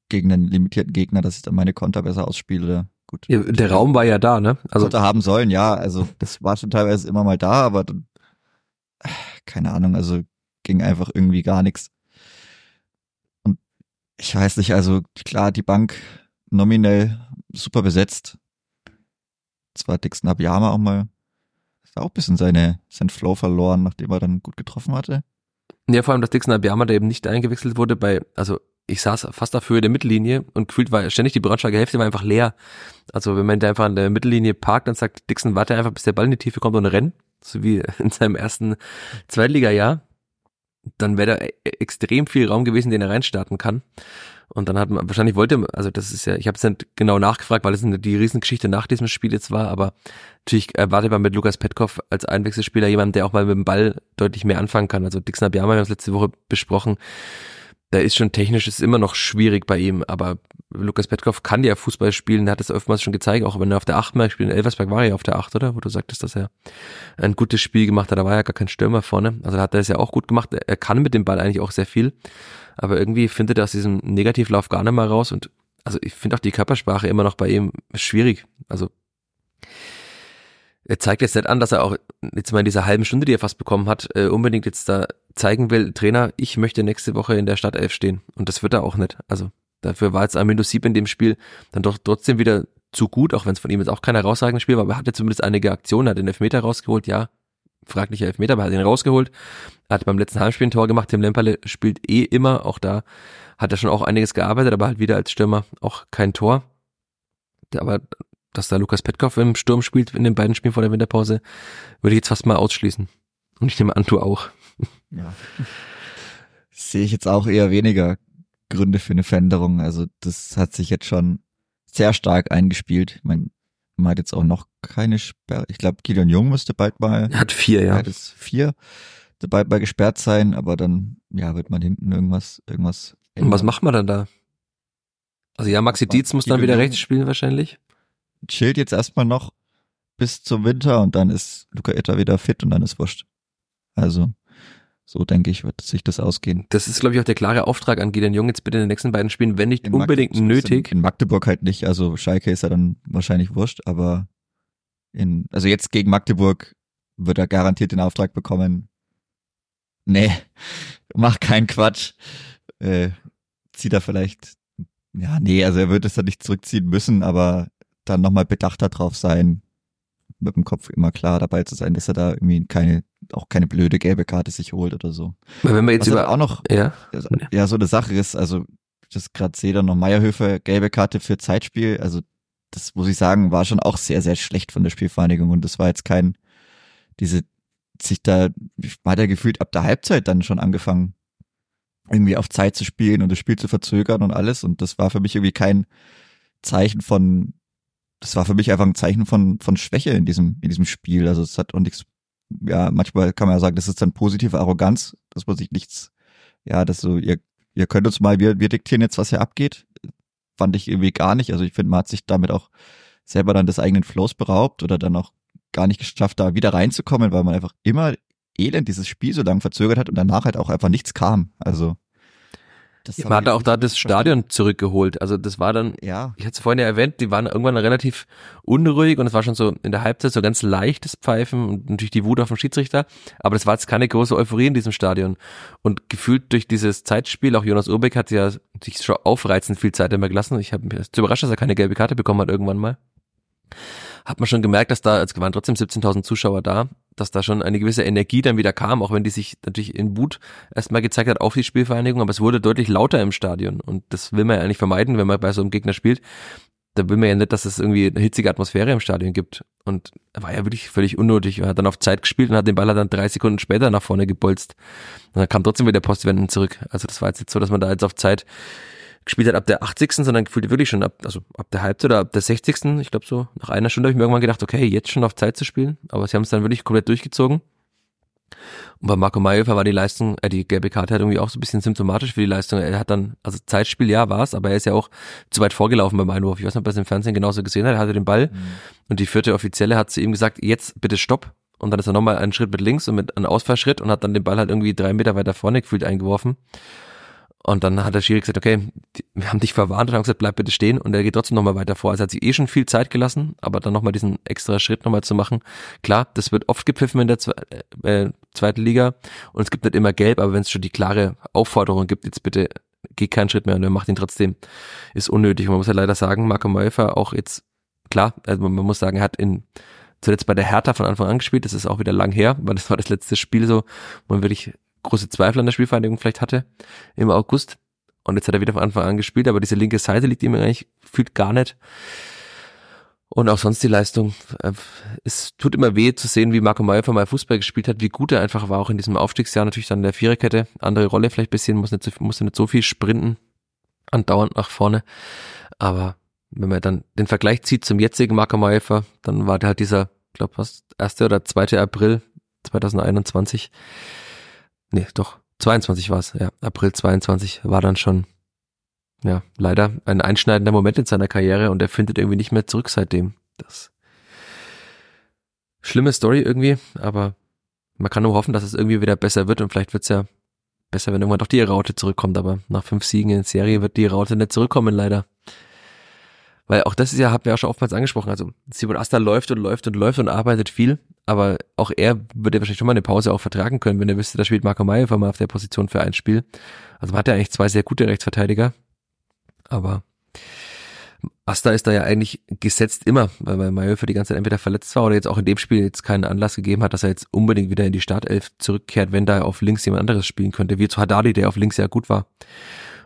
gegen einen limitierten Gegner, dass ich dann meine Konter besser ausspiele. Gut. Ja, der Raum war ja da, ne? Also Konter haben sollen, ja, also das war schon teilweise immer mal da, aber dann, keine Ahnung, also ging einfach irgendwie gar nichts. Ich weiß nicht, also klar, die Bank nominell super besetzt. Zwar Dixon Abiyama auch mal auch ein bisschen seine, sein Flow verloren, nachdem er dann gut getroffen hatte. Ja, vor allem, dass Dixon Abiyama da eben nicht eingewechselt wurde bei, also ich saß fast auf Höhe der Mittellinie und gefühlt war ständig die Braunschweiger Hälfte war einfach leer. Also wenn man da einfach an der Mittellinie parkt, dann sagt Dixon, warte einfach, bis der Ball in die Tiefe kommt und rennt, so wie in seinem ersten Zweitliga-Jahr. Dann wäre da e-, extrem viel Raum gewesen, den er reinstarten kann. Und dann hat man, wahrscheinlich wollte, also das ist ja, ich habe es nicht genau nachgefragt, weil es die Riesengeschichte nach diesem Spiel jetzt war, aber natürlich erwartet man mit Lukas Petkov als Einwechselspieler jemanden, der auch mal mit dem Ball deutlich mehr anfangen kann. Also Dixon Abiyama, wir haben es letzte Woche besprochen, da ist schon technisch ist immer noch schwierig bei ihm, aber Lukas Petkov kann ja Fußball spielen, hat es oftmals schon gezeigt, auch wenn er auf der Acht mal spielt. In Elversberg war er ja auf der Acht, oder? Wo du sagtest, dass er ein gutes Spiel gemacht hat, da war ja gar kein Stürmer vorne. Also da hat er es ja auch gut gemacht. Er kann mit dem Ball eigentlich auch sehr viel, aber irgendwie findet er aus diesem Negativlauf gar nicht mal raus und also ich finde auch die Körpersprache immer noch bei ihm schwierig. Also er zeigt jetzt nicht an, dass er auch jetzt mal in dieser halben Stunde, die er fast bekommen hat, äh, unbedingt jetzt da zeigen will, Trainer, ich möchte nächste Woche in der Startelf stehen. Und das wird er auch nicht. Also dafür war jetzt Amino Sieb in dem Spiel dann doch trotzdem wieder zu gut, auch wenn es von ihm jetzt auch kein herausragendes Spiel war, aber er hatte zumindest einige Aktionen, hat den Elfmeter rausgeholt, ja, fraglicher Elfmeter, aber er hat ihn rausgeholt. Hat beim letzten Heimspiel ein Tor gemacht, Tim Lemperle spielt eh immer, auch da hat er schon auch einiges gearbeitet, aber halt wieder als Stürmer auch kein Tor. Aber dass da Lukas Petkov im Sturm spielt in den beiden Spielen vor der Winterpause, würde ich jetzt fast mal ausschließen. Und ich nehme an, du auch. Ja. Sehe ich jetzt auch eher weniger Gründe für eine Veränderung. Also das hat sich jetzt schon sehr stark eingespielt. Ich meine, man hat jetzt auch noch keine Sperre. Ich glaube, Gideon Jung müsste bald mal. Er hat vier, ja. Beides vier. Bald mal gesperrt sein, aber dann, ja, wird man hinten irgendwas, irgendwas. Und was macht man dann da? Also ja, Maxi Dietz muss dann wieder rechts spielen wahrscheinlich chillt jetzt erstmal noch bis zum Winter und dann ist Luca Etta wieder fit und dann ist wurscht. Also, so denke ich, wird sich das ausgehen. Das ist, glaube ich, auch der klare Auftrag an Gideon Jung jetzt bitte in den nächsten beiden Spielen, wenn nicht in unbedingt Magdeburg, nötig. In, in, Magdeburg halt nicht, also Schalke ist ja dann wahrscheinlich wurscht, aber in, also jetzt gegen Magdeburg wird er garantiert den Auftrag bekommen. Nee, mach keinen Quatsch. Äh, zieht er vielleicht, ja, nee, also er wird es dann nicht zurückziehen müssen, aber dann nochmal bedachter drauf sein, mit dem Kopf immer klar dabei zu sein, dass er da irgendwie keine, auch keine blöde gelbe Karte sich holt oder so. Wenn wir jetzt Was über auch noch, ja, ja, so eine Sache ist, also das gerade sehe, dann noch Meierhöfer, gelbe Karte für Zeitspiel, also das muss ich sagen, war schon auch sehr, sehr schlecht von der Spielvereinigung und das war jetzt kein, diese, sich da, ja gefühlt ab der Halbzeit dann schon angefangen, irgendwie auf Zeit zu spielen und das Spiel zu verzögern und alles und das war für mich irgendwie kein Zeichen von, das war für mich einfach ein Zeichen von, von Schwäche in diesem, in diesem Spiel. Also es hat auch nichts, ja, manchmal kann man ja sagen, das ist dann positive Arroganz, dass man sich nichts, ja, das so, ihr, ihr könnt uns mal, wir, wir diktieren jetzt, was hier abgeht. Fand ich irgendwie gar nicht. Also ich finde, man hat sich damit auch selber dann des eigenen Flows beraubt oder dann auch gar nicht geschafft, da wieder reinzukommen, weil man einfach immer elend dieses Spiel so lange verzögert hat und danach halt auch einfach nichts kam. Also das Man hat auch da das Stadion zurückgeholt. Also das war dann, ja. ich hatte es vorhin ja erwähnt, die waren irgendwann relativ unruhig und es war schon so in der Halbzeit so ganz leichtes Pfeifen und natürlich die Wut auf dem Schiedsrichter. Aber das war jetzt keine große Euphorie in diesem Stadion. Und gefühlt durch dieses Zeitspiel, auch Jonas Urbeck hat ja sich schon aufreizend viel Zeit immer gelassen. Ich habe mich zu überrascht, dass er keine gelbe Karte bekommen hat irgendwann mal. Hat man schon gemerkt, dass da, es waren trotzdem 17.000 Zuschauer da, dass da schon eine gewisse Energie dann wieder kam, auch wenn die sich natürlich in Wut erstmal gezeigt hat auf die Spielvereinigung, aber es wurde deutlich lauter im Stadion und das will man ja eigentlich vermeiden, wenn man bei so einem Gegner spielt. Da will man ja nicht, dass es irgendwie eine hitzige Atmosphäre im Stadion gibt. Und er war ja wirklich völlig unnötig. Er hat dann auf Zeit gespielt und hat den Ball dann drei Sekunden später nach vorne gebolzt. Und dann kam trotzdem wieder Postwenden zurück. Also das war jetzt nicht so, dass man da jetzt auf Zeit gespielt hat ab der 80. sondern gefühlt wirklich schon ab, also ab der Halbzeit oder ab der 60. Ich glaube so, nach einer Stunde habe ich mir irgendwann gedacht, okay, jetzt schon auf Zeit zu spielen. Aber sie haben es dann wirklich komplett durchgezogen. Und bei Marco Mayhofer war die Leistung, äh, die gelbe Karte halt irgendwie auch so ein bisschen symptomatisch für die Leistung. Er hat dann, also Zeitspiel, ja, war es, aber er ist ja auch zu weit vorgelaufen beim Einwurf. Ich weiß nicht, ob er es im Fernsehen genauso gesehen hat. Er hatte den Ball mhm. und die vierte Offizielle hat zu ihm gesagt, jetzt bitte stopp. Und dann ist er nochmal einen Schritt mit links und mit einem Ausfallschritt und hat dann den Ball halt irgendwie drei Meter weiter vorne gefühlt eingeworfen. Und dann hat der Schiri gesagt, okay, wir haben dich verwarnt und haben gesagt, bleib bitte stehen. Und er geht trotzdem nochmal weiter vor. Also hat sich eh schon viel Zeit gelassen, aber dann nochmal diesen extra Schritt nochmal zu machen. Klar, das wird oft gepfiffen in der Zwe äh, zweiten Liga und es gibt nicht immer gelb, aber wenn es schon die klare Aufforderung gibt, jetzt bitte geh keinen Schritt mehr und er macht ihn trotzdem, ist unnötig. Und man muss ja leider sagen, Marco Mäufer auch jetzt, klar, also man muss sagen, er hat in zuletzt bei der Hertha von Anfang an gespielt, das ist auch wieder lang her, weil das war das letzte Spiel so, wo man wirklich große Zweifel an der Spielvereinigung vielleicht hatte im August. Und jetzt hat er wieder von Anfang an gespielt, aber diese linke Seite liegt ihm eigentlich fühlt gar nicht. Und auch sonst die Leistung. Äh, es tut immer weh zu sehen, wie Marco Meyer mal Fußball gespielt hat, wie gut er einfach war, auch in diesem Aufstiegsjahr natürlich dann in der Viererkette. Andere Rolle vielleicht bisschen, muss nicht, so, musste nicht so viel sprinten, andauernd nach vorne. Aber wenn man dann den Vergleich zieht zum jetzigen Marco Meyer, dann war der halt dieser, glaube was, erste oder zweite April 2021 nee, doch, 22 war es, ja, April 22 war dann schon, ja, leider ein einschneidender Moment in seiner Karriere und er findet irgendwie nicht mehr zurück seitdem. Das schlimme Story irgendwie, aber man kann nur hoffen, dass es irgendwie wieder besser wird und vielleicht wird's ja besser, wenn irgendwann doch die Raute zurückkommt, aber nach fünf Siegen in Serie wird die Raute nicht zurückkommen, leider. Weil auch das ist ja, haben wir auch schon oftmals angesprochen, also Simon Asta läuft und läuft und läuft und arbeitet viel, aber auch er würde wahrscheinlich schon mal eine Pause auch vertragen können, wenn er wüsste, da spielt Marco Meyer mal auf der Position für ein Spiel. Also man hat ja eigentlich zwei sehr gute Rechtsverteidiger, aber Asta ist da ja eigentlich gesetzt immer, weil Mayo für die ganze Zeit entweder verletzt war oder jetzt auch in dem Spiel jetzt keinen Anlass gegeben hat, dass er jetzt unbedingt wieder in die Startelf zurückkehrt, wenn da auf links jemand anderes spielen könnte, wie zu Haddadi, der auf links ja gut war.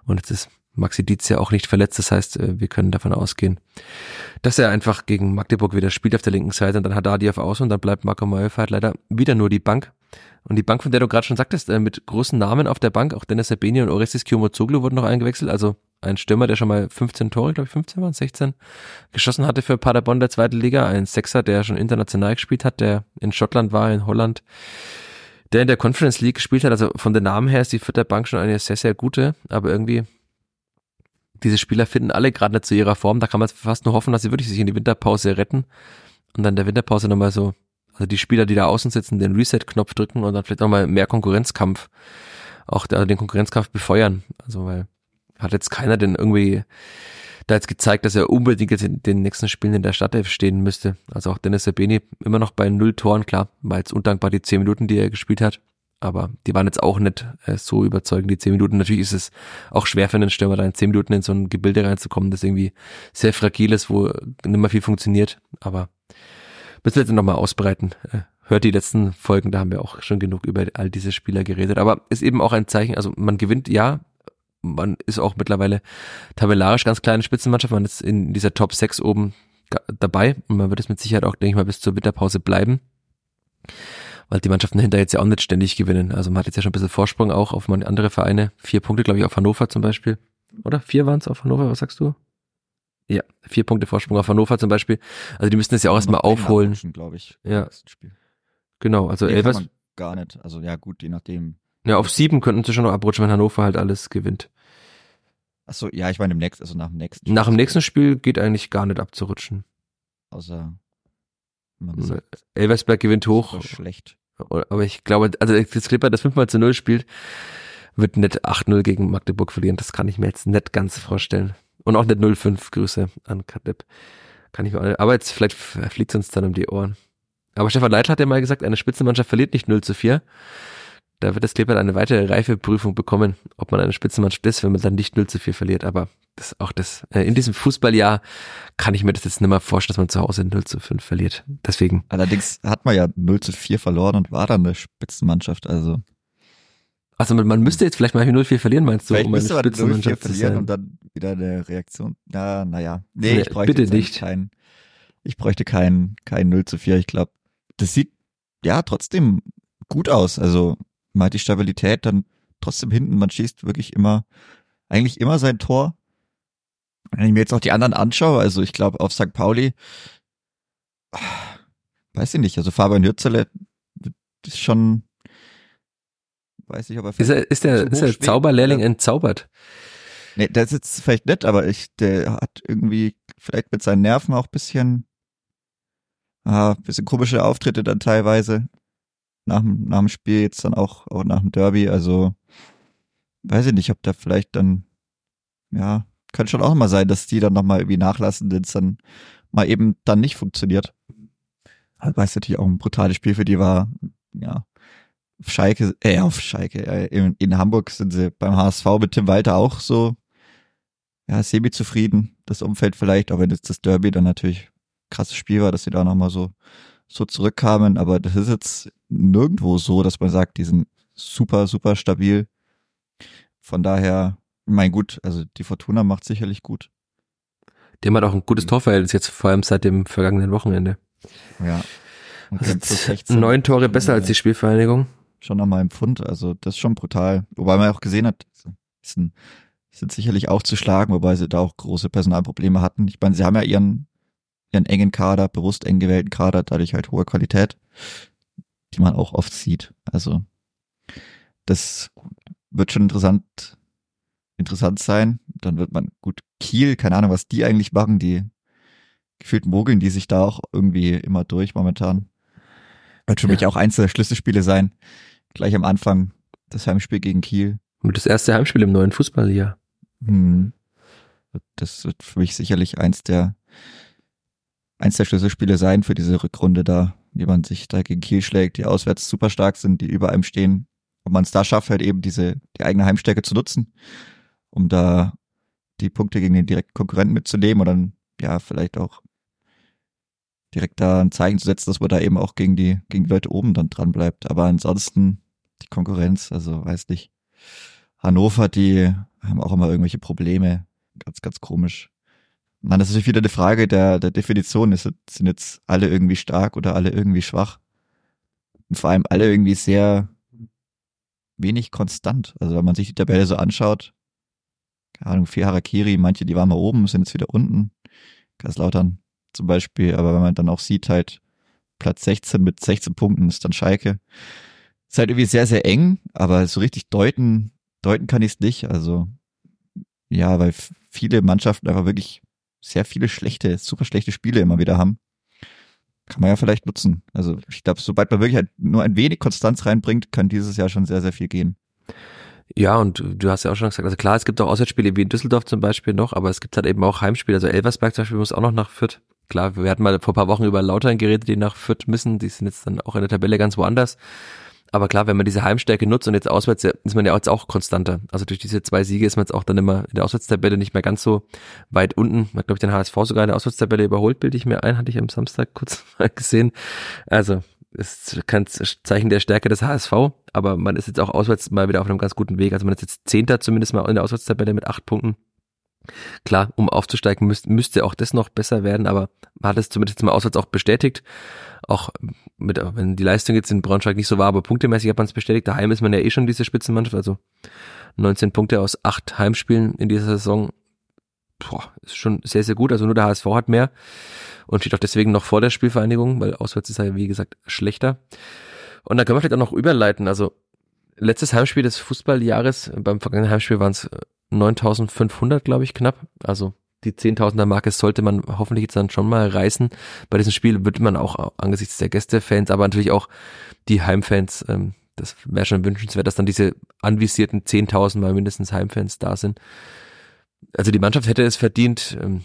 Und jetzt ist Maxi Dietz ja auch nicht verletzt. Das heißt, äh, wir können davon ausgehen, dass er einfach gegen Magdeburg wieder spielt auf der linken Seite und dann hat Adi auf Außen und dann bleibt Marco Meufer leider wieder nur die Bank. Und die Bank, von der du gerade schon sagtest, äh, mit großen Namen auf der Bank, auch Dennis Sabeni und Orestes Kiomozoglu wurden noch eingewechselt. Also ein Stürmer, der schon mal 15 Tore, glaube ich 15 waren, 16, geschossen hatte für Paderborn der zweiten Liga. Ein Sechser, der schon international gespielt hat, der in Schottland war, in Holland der in der Conference League gespielt hat. Also von den Namen her ist die vierte Bank schon eine sehr, sehr gute, aber irgendwie diese Spieler finden alle gerade nicht zu ihrer Form. Da kann man fast nur hoffen, dass sie wirklich sich in die Winterpause retten und dann der Winterpause nochmal so, also die Spieler, die da außen sitzen, den Reset-Knopf drücken und dann vielleicht nochmal mehr Konkurrenzkampf, auch da, den Konkurrenzkampf befeuern. Also weil hat jetzt keiner denn irgendwie da jetzt gezeigt, dass er unbedingt jetzt in den nächsten Spielen in der Startelf stehen müsste. Also auch Dennis Sabeni immer noch bei null Toren, klar, war jetzt undankbar die zehn Minuten, die er gespielt hat aber die waren jetzt auch nicht äh, so überzeugend, die zehn Minuten. Natürlich ist es auch schwer für einen Stürmer, da in zehn Minuten in so ein Gebilde reinzukommen, das irgendwie sehr fragil ist, wo nicht mehr viel funktioniert, aber müssen wir jetzt nochmal ausbreiten. Äh, hört die letzten Folgen, da haben wir auch schon genug über all diese Spieler geredet, aber ist eben auch ein Zeichen, also man gewinnt, ja, man ist auch mittlerweile tabellarisch ganz kleine Spitzenmannschaft, man ist in dieser Top 6 oben dabei und man wird es mit Sicherheit auch, denke ich mal, bis zur Winterpause bleiben weil die Mannschaften hinter jetzt ja auch nicht ständig gewinnen. Also man hat jetzt ja schon ein bisschen Vorsprung auch auf andere Vereine. Vier Punkte, glaube ich, auf Hannover zum Beispiel. Oder? Vier waren es auf Hannover, was sagst du? Ja, vier Punkte Vorsprung auf Hannover zum Beispiel. Also die müssen das ja auch erstmal aufholen. glaube ich. Ja. Genau, also nee, Elvers. Gar nicht. Also ja, gut, je nachdem. Ja, auf sieben könnten sie schon noch abrutschen, wenn Hannover halt alles gewinnt. Achso, ja, ich meine im nächsten, also nach dem nächsten Spiel. Nach dem nächsten Spiel geht eigentlich gar nicht abzurutschen. Außer Elversberg gewinnt hoch. Schlecht. Aber ich glaube, also das Clipper, das 5 mal zu 0 spielt, wird nicht 8-0 gegen Magdeburg verlieren. Das kann ich mir jetzt nicht ganz vorstellen. Und auch nicht 0-5. Grüße an Kadepp. Kann ich mir auch nicht. Aber jetzt vielleicht fliegt es uns dann um die Ohren. Aber Stefan Leitl hat ja mal gesagt, eine Spitzenmannschaft verliert nicht 0 zu 4. da wird das Kleeblatt eine weitere Reifeprüfung bekommen, ob man eine Spitzenmannschaft ist, wenn man dann nicht 0 zu 4 verliert. Aber das, auch das, äh, in diesem Fußballjahr kann ich mir das jetzt nicht mehr vorstellen, dass man zu Hause 0 zu 5 verliert. Deswegen. Allerdings hat man ja 0 zu 4 verloren und war dann eine Spitzenmannschaft, also. Also man, man müsste jetzt vielleicht mal 0-4 verlieren, meinst du, Vielleicht um müsste man 0-4 Spitzenmannschaft zu verlieren und dann wieder eine Reaktion. Ja, naja. Nee, Nee, ich bräuchte bitte nicht. Kein, ich bräuchte kein, kein 0 zu 4. Ich glaube, das sieht ja trotzdem gut aus. Also hat die Stabilität dann trotzdem hinten. Man schießt wirklich immer, eigentlich immer sein Tor. Wenn ich mir jetzt auch die anderen anschaue, also ich glaube auf St. Pauli, ah, weiß ich nicht, also Fabian Hürzele ist schon, weiß ich, ob er Ist, er, ist der, ist der Zauberlehrling entzaubert? Nee, das ist jetzt vielleicht nett, aber ich, der hat irgendwie vielleicht mit seinen Nerven auch bisschen, ah, bisschen komische Auftritte dann teilweise. Nach, nach dem Spiel jetzt dann auch, auch nach dem Derby. Also, weiß ich nicht, ob da vielleicht dann, ja, kann schon auch mal sein, dass die dann nochmal irgendwie nachlassen, wenn es dann mal eben dann nicht funktioniert. Weil es natürlich auch ein brutales Spiel für die war. Ja, auf Schalke, äh, auf Schalke, äh, in, in Hamburg sind sie beim HSV mit Tim Walter auch so, ja, semi-zufrieden, das Umfeld vielleicht, auch wenn jetzt das Derby dann natürlich krasses Spiel war, dass sie da nochmal so, so zurückkamen, aber das ist jetzt nirgendwo so, dass man sagt, die sind super, super stabil. Von daher, mein gut, also die Fortuna macht sicherlich gut. Dem hat auch ein gutes Torverhältnis jetzt, vor allem seit dem vergangenen Wochenende. Ja. Also dann plus 16. neun Tore besser als die Spielvereinigung. schon nochmal im Pfund. Also das ist schon brutal. Wobei man auch gesehen hat, sind, sind sicherlich auch zu schlagen, wobei sie da auch große Personalprobleme hatten. Ich meine, sie haben ja ihren, ihren engen Kader, bewusst eng gewählten Kader, dadurch halt hohe Qualität, die man auch oft sieht. Also das wird schon interessant, interessant sein. Dann wird man, gut, Kiel, keine Ahnung, was die eigentlich machen, die gefühlt mogeln die sich da auch irgendwie immer durch momentan. Wird für Ja. mich auch eins der Schlüsselspiele sein. Gleich am Anfang das Heimspiel gegen Kiel. Und das erste Heimspiel im neuen Fußballjahr. Hm. Das wird für mich sicherlich eins der eins der Schlüsselspiele sein für diese Rückrunde da, wie man sich da gegen Kiel schlägt, die auswärts super stark sind, die über einem stehen. Ob man es da schafft, halt eben diese die eigene Heimstärke zu nutzen, um da die Punkte gegen den direkten Konkurrenten mitzunehmen und dann ja vielleicht auch direkt da ein Zeichen zu setzen, dass man da eben auch gegen die gegen die Leute oben dann dran bleibt. Aber ansonsten die Konkurrenz, also weiß nicht. Hannover, die haben auch immer irgendwelche Probleme. Ganz, ganz komisch. Man, das ist natürlich wieder eine Frage der, der Definition. Ist, sind jetzt alle irgendwie stark oder alle irgendwie schwach? Und vor allem alle irgendwie sehr wenig konstant. Also wenn man sich die Tabelle so anschaut, keine Ahnung, vier Harakiri, manche, die waren mal oben, sind jetzt wieder unten. Kaiserslautern zum Beispiel. Aber wenn man dann auch sieht, halt Platz 16 mit 16 Punkten ist dann Schalke. Ist halt irgendwie sehr, sehr eng, aber so richtig deuten, deuten kann ich es nicht. Also ja, weil viele Mannschaften einfach wirklich sehr viele schlechte, super schlechte Spiele immer wieder haben. Kann man ja vielleicht nutzen. Also ich glaube, sobald man wirklich halt nur ein wenig Konstanz reinbringt, kann dieses Jahr schon sehr, sehr viel gehen. Ja, und du hast ja auch schon gesagt, also klar, es gibt auch Auswärtsspiele wie in Düsseldorf zum Beispiel noch, aber es gibt halt eben auch Heimspiele. Also Elversberg zum Beispiel muss auch noch nach Fürth. Klar, wir hatten mal vor paar Wochen über Lautern geredet, die nach Fürth müssen. Die sind jetzt dann auch in der Tabelle ganz woanders. Aber klar, wenn man diese Heimstärke nutzt und jetzt auswärts, ist man ja jetzt auch konstanter. Also durch diese zwei Siege ist man jetzt auch dann immer in der Auswärtstabelle nicht mehr ganz so weit unten. Man hat, glaube ich, den HSV sogar in der Auswärtstabelle überholt, bilde ich mir ein, hatte ich am Samstag kurz mal gesehen. Also ist kein Zeichen der Stärke des HSV, aber man ist jetzt auch auswärts mal wieder auf einem ganz guten Weg. Also man ist jetzt Zehnter zumindest mal in der Auswärtstabelle mit acht Punkten. Klar, um aufzusteigen müsste, müsste auch das noch besser werden, aber man hat es zumindest jetzt mal auswärts auch bestätigt. Auch mit, wenn die Leistung jetzt in Braunschweig nicht so war, aber punktemäßig hat man es bestätigt. Daheim ist man ja eh schon diese Spitzenmannschaft, also 19 Punkte aus acht Heimspielen in dieser Saison. Boah, ist schon sehr, sehr gut. Also nur der HSV hat mehr und steht auch deswegen noch vor der Spielvereinigung, weil auswärts ist er, wie gesagt, schlechter. Und da können wir vielleicht auch noch überleiten. Also letztes Heimspiel des Fußballjahres, beim vergangenen Heimspiel waren es 9500, glaube ich, knapp. Also die 10.000er Marke sollte man hoffentlich jetzt dann schon mal reißen. Bei diesem Spiel wird man auch angesichts der Gästefans, aber natürlich auch die Heimfans, ähm, das wäre schon wünschenswert, dass dann diese anvisierten 10.000 mal mindestens Heimfans da sind. Also die Mannschaft hätte es verdient. Ähm,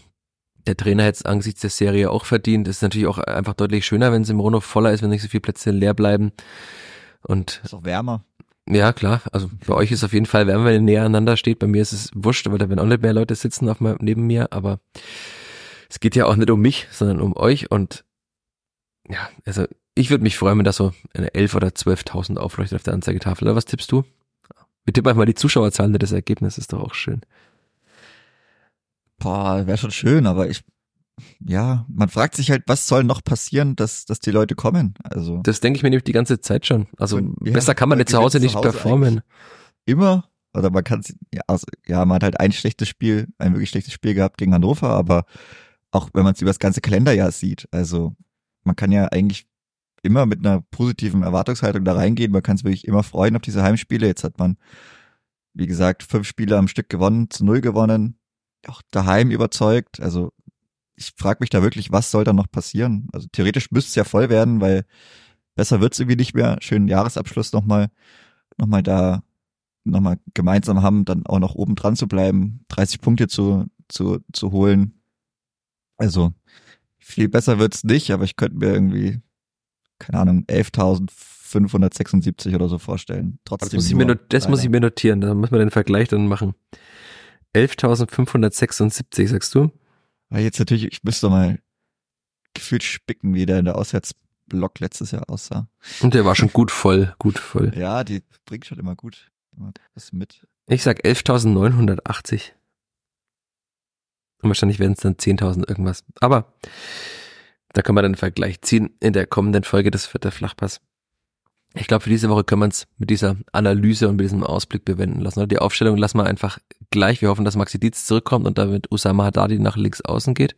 der Trainer hätte es angesichts der Serie auch verdient. Es ist natürlich auch einfach deutlich schöner, wenn es im Rono voller ist, wenn nicht so viele Plätze leer bleiben. Und Ist auch wärmer. Ja, klar. Also bei euch ist auf jeden Fall wenn ihr näher aneinander steht. Bei mir ist es wurscht, weil da werden auch nicht mehr Leute sitzen auf mein, neben mir. Aber es geht ja auch nicht um mich, sondern um euch. Und ja, also ich würde mich freuen, wenn da so eine 11 oder 12.000 aufleuchtet auf der Anzeigetafel. Oder was tippst du? Wir tippen einfach mal die Zuschauerzahlen, das Ergebnis ist doch auch schön. Boah, wäre schon schön, aber ich, ja, man fragt sich halt, was soll noch passieren, dass, dass die Leute kommen? Also. Das denke ich mir nämlich die ganze Zeit schon. Also ja, besser kann man nicht zu Hause nicht Hause performen. Immer, oder man kann ja, also, ja, man hat halt ein schlechtes Spiel, ein wirklich schlechtes Spiel gehabt gegen Hannover, aber auch wenn man es über das ganze Kalenderjahr sieht, also man kann ja eigentlich immer mit einer positiven Erwartungshaltung da reingehen. Man kann es wirklich immer freuen auf diese Heimspiele. Jetzt hat man, wie gesagt, fünf Spiele am Stück gewonnen, zu null gewonnen, auch daheim überzeugt. Also ich frage mich da wirklich, was soll da noch passieren? Also theoretisch müsste es ja voll werden, weil besser wird's irgendwie nicht mehr. Schönen Jahresabschluss nochmal, nochmal da, nochmal gemeinsam haben, dann auch noch oben dran zu bleiben, 30 Punkte zu, zu, zu holen. Also viel besser wird's nicht, aber ich könnte mir irgendwie keine Ahnung, 11.576 oder so vorstellen. Trotzdem. Das, muss ich, mir, das muss ich mir notieren, da muss man den Vergleich dann machen. 11.576, sagst du? Weil jetzt natürlich, ich müsste mal gefühlt spicken, wie der in der Auswärtsblock letztes Jahr aussah. Und der war schon gut voll, gut voll. Ja, die bringt schon immer gut was mit. Ich sag 11.980. Und wahrscheinlich werden es dann 10.000 irgendwas. Aber da können wir dann einen Vergleich ziehen in der kommenden Folge des Vierter Flachpass. Ich glaube, für diese Woche können wir uns mit dieser Analyse und mit diesem Ausblick bewenden lassen. Die Aufstellung lassen wir einfach gleich. Wir hoffen, dass Maxi Dietz zurückkommt und damit Usama Haddadi nach links außen geht.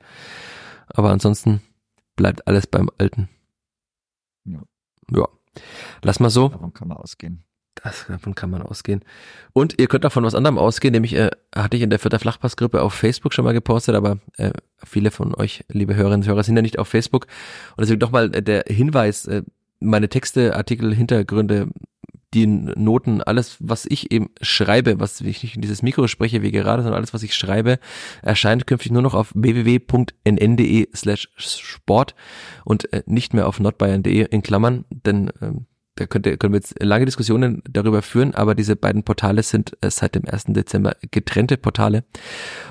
Aber ansonsten bleibt alles beim Alten. Ja. Ja. Lass mal so. Davon kann man ausgehen. Das, davon kann man ausgehen. Und ihr könnt auch von was anderem ausgehen, nämlich äh, hatte ich in der Vierter Flachpassgruppe auf Facebook schon mal gepostet, aber äh, viele von euch, liebe Hörerinnen und Hörer, sind ja nicht auf Facebook. Und deswegen doch mal äh, der Hinweis, äh, meine Texte, Artikel, Hintergründe, die Noten, alles, was ich eben schreibe, was ich nicht in dieses Mikro spreche wie gerade, sondern alles, was ich schreibe, erscheint künftig nur noch auf www.nn.de slash sport und äh, nicht mehr auf notbayern.de in Klammern, denn ähm, da könnte, können wir jetzt lange Diskussionen darüber führen, aber diese beiden Portale sind äh, seit dem 1. Dezember getrennte Portale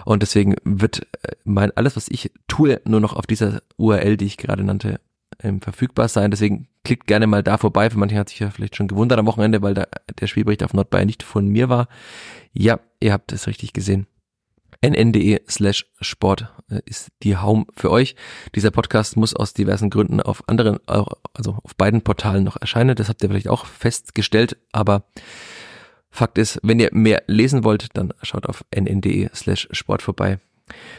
und deswegen wird äh, mein alles, was ich tue, nur noch auf dieser URL, die ich gerade nannte, ähm, verfügbar sein. Deswegen klickt gerne mal da vorbei. Für manche hat sich ja vielleicht schon gewundert am Wochenende, weil da der Spielbericht auf Nordbayern nicht von mir war. Ja, ihr habt es richtig gesehen nn.de slash Sport äh, ist die Home für euch. Dieser Podcast muss aus diversen Gründen auf anderen, also auf beiden Portalen noch erscheinen. Das habt ihr vielleicht auch festgestellt, aber Fakt ist, wenn ihr mehr lesen wollt, dann schaut auf nn.de slash Sport vorbei.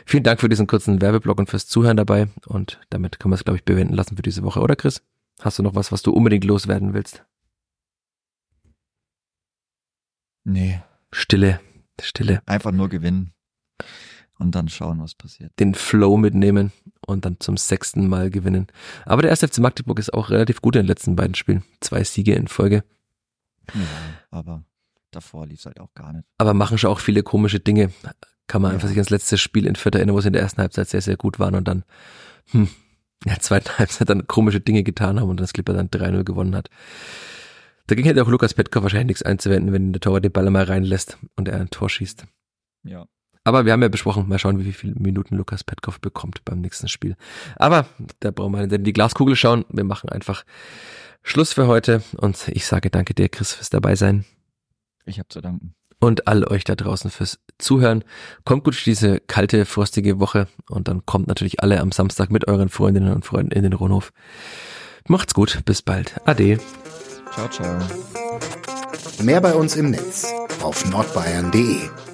Vielen Dank für diesen kurzen Werbeblock und fürs Zuhören dabei und damit können wir es, glaube ich, bewenden lassen für diese Woche, oder Chris? Hast du noch was, was du unbedingt loswerden willst? Nee. Stille. Stille. Einfach nur gewinnen und dann schauen, was passiert. Den Flow mitnehmen und dann zum sechsten Mal gewinnen. Aber der erste FC Magdeburg ist auch relativ gut in den letzten beiden Spielen. Zwei Siege in Folge. Ja, aber davor lief es halt auch gar nicht. Aber machen schon auch viele komische Dinge. Kann man ja. einfach sich ans letzte Spiel in Vierter erinnern, wo sie in der ersten Halbzeit sehr, sehr gut waren und dann, hm, in der zweiten Halbzeit dann komische Dinge getan haben und das Clipper dann 3-0 gewonnen hat. Dagegen hätte auch Lukas Petkov wahrscheinlich nichts einzuwenden, wenn der Torwart den Ball mal reinlässt und er ein Tor schießt. Ja, aber wir haben ja besprochen, mal schauen, wie viele Minuten Lukas Petkov bekommt beim nächsten Spiel. Aber da brauchen wir in die Glaskugel schauen. Wir machen einfach Schluss für heute und ich sage danke dir, Chris, fürs dabei sein. Ich habe zu danken. Und all euch da draußen fürs Zuhören. Kommt gut diese kalte, frostige Woche und dann kommt natürlich alle am Samstag mit euren Freundinnen und Freunden in den Rundhof. Macht's gut, bis bald. Ade. Ciao, ciao. Mehr bei uns im Netz auf nordbayern.de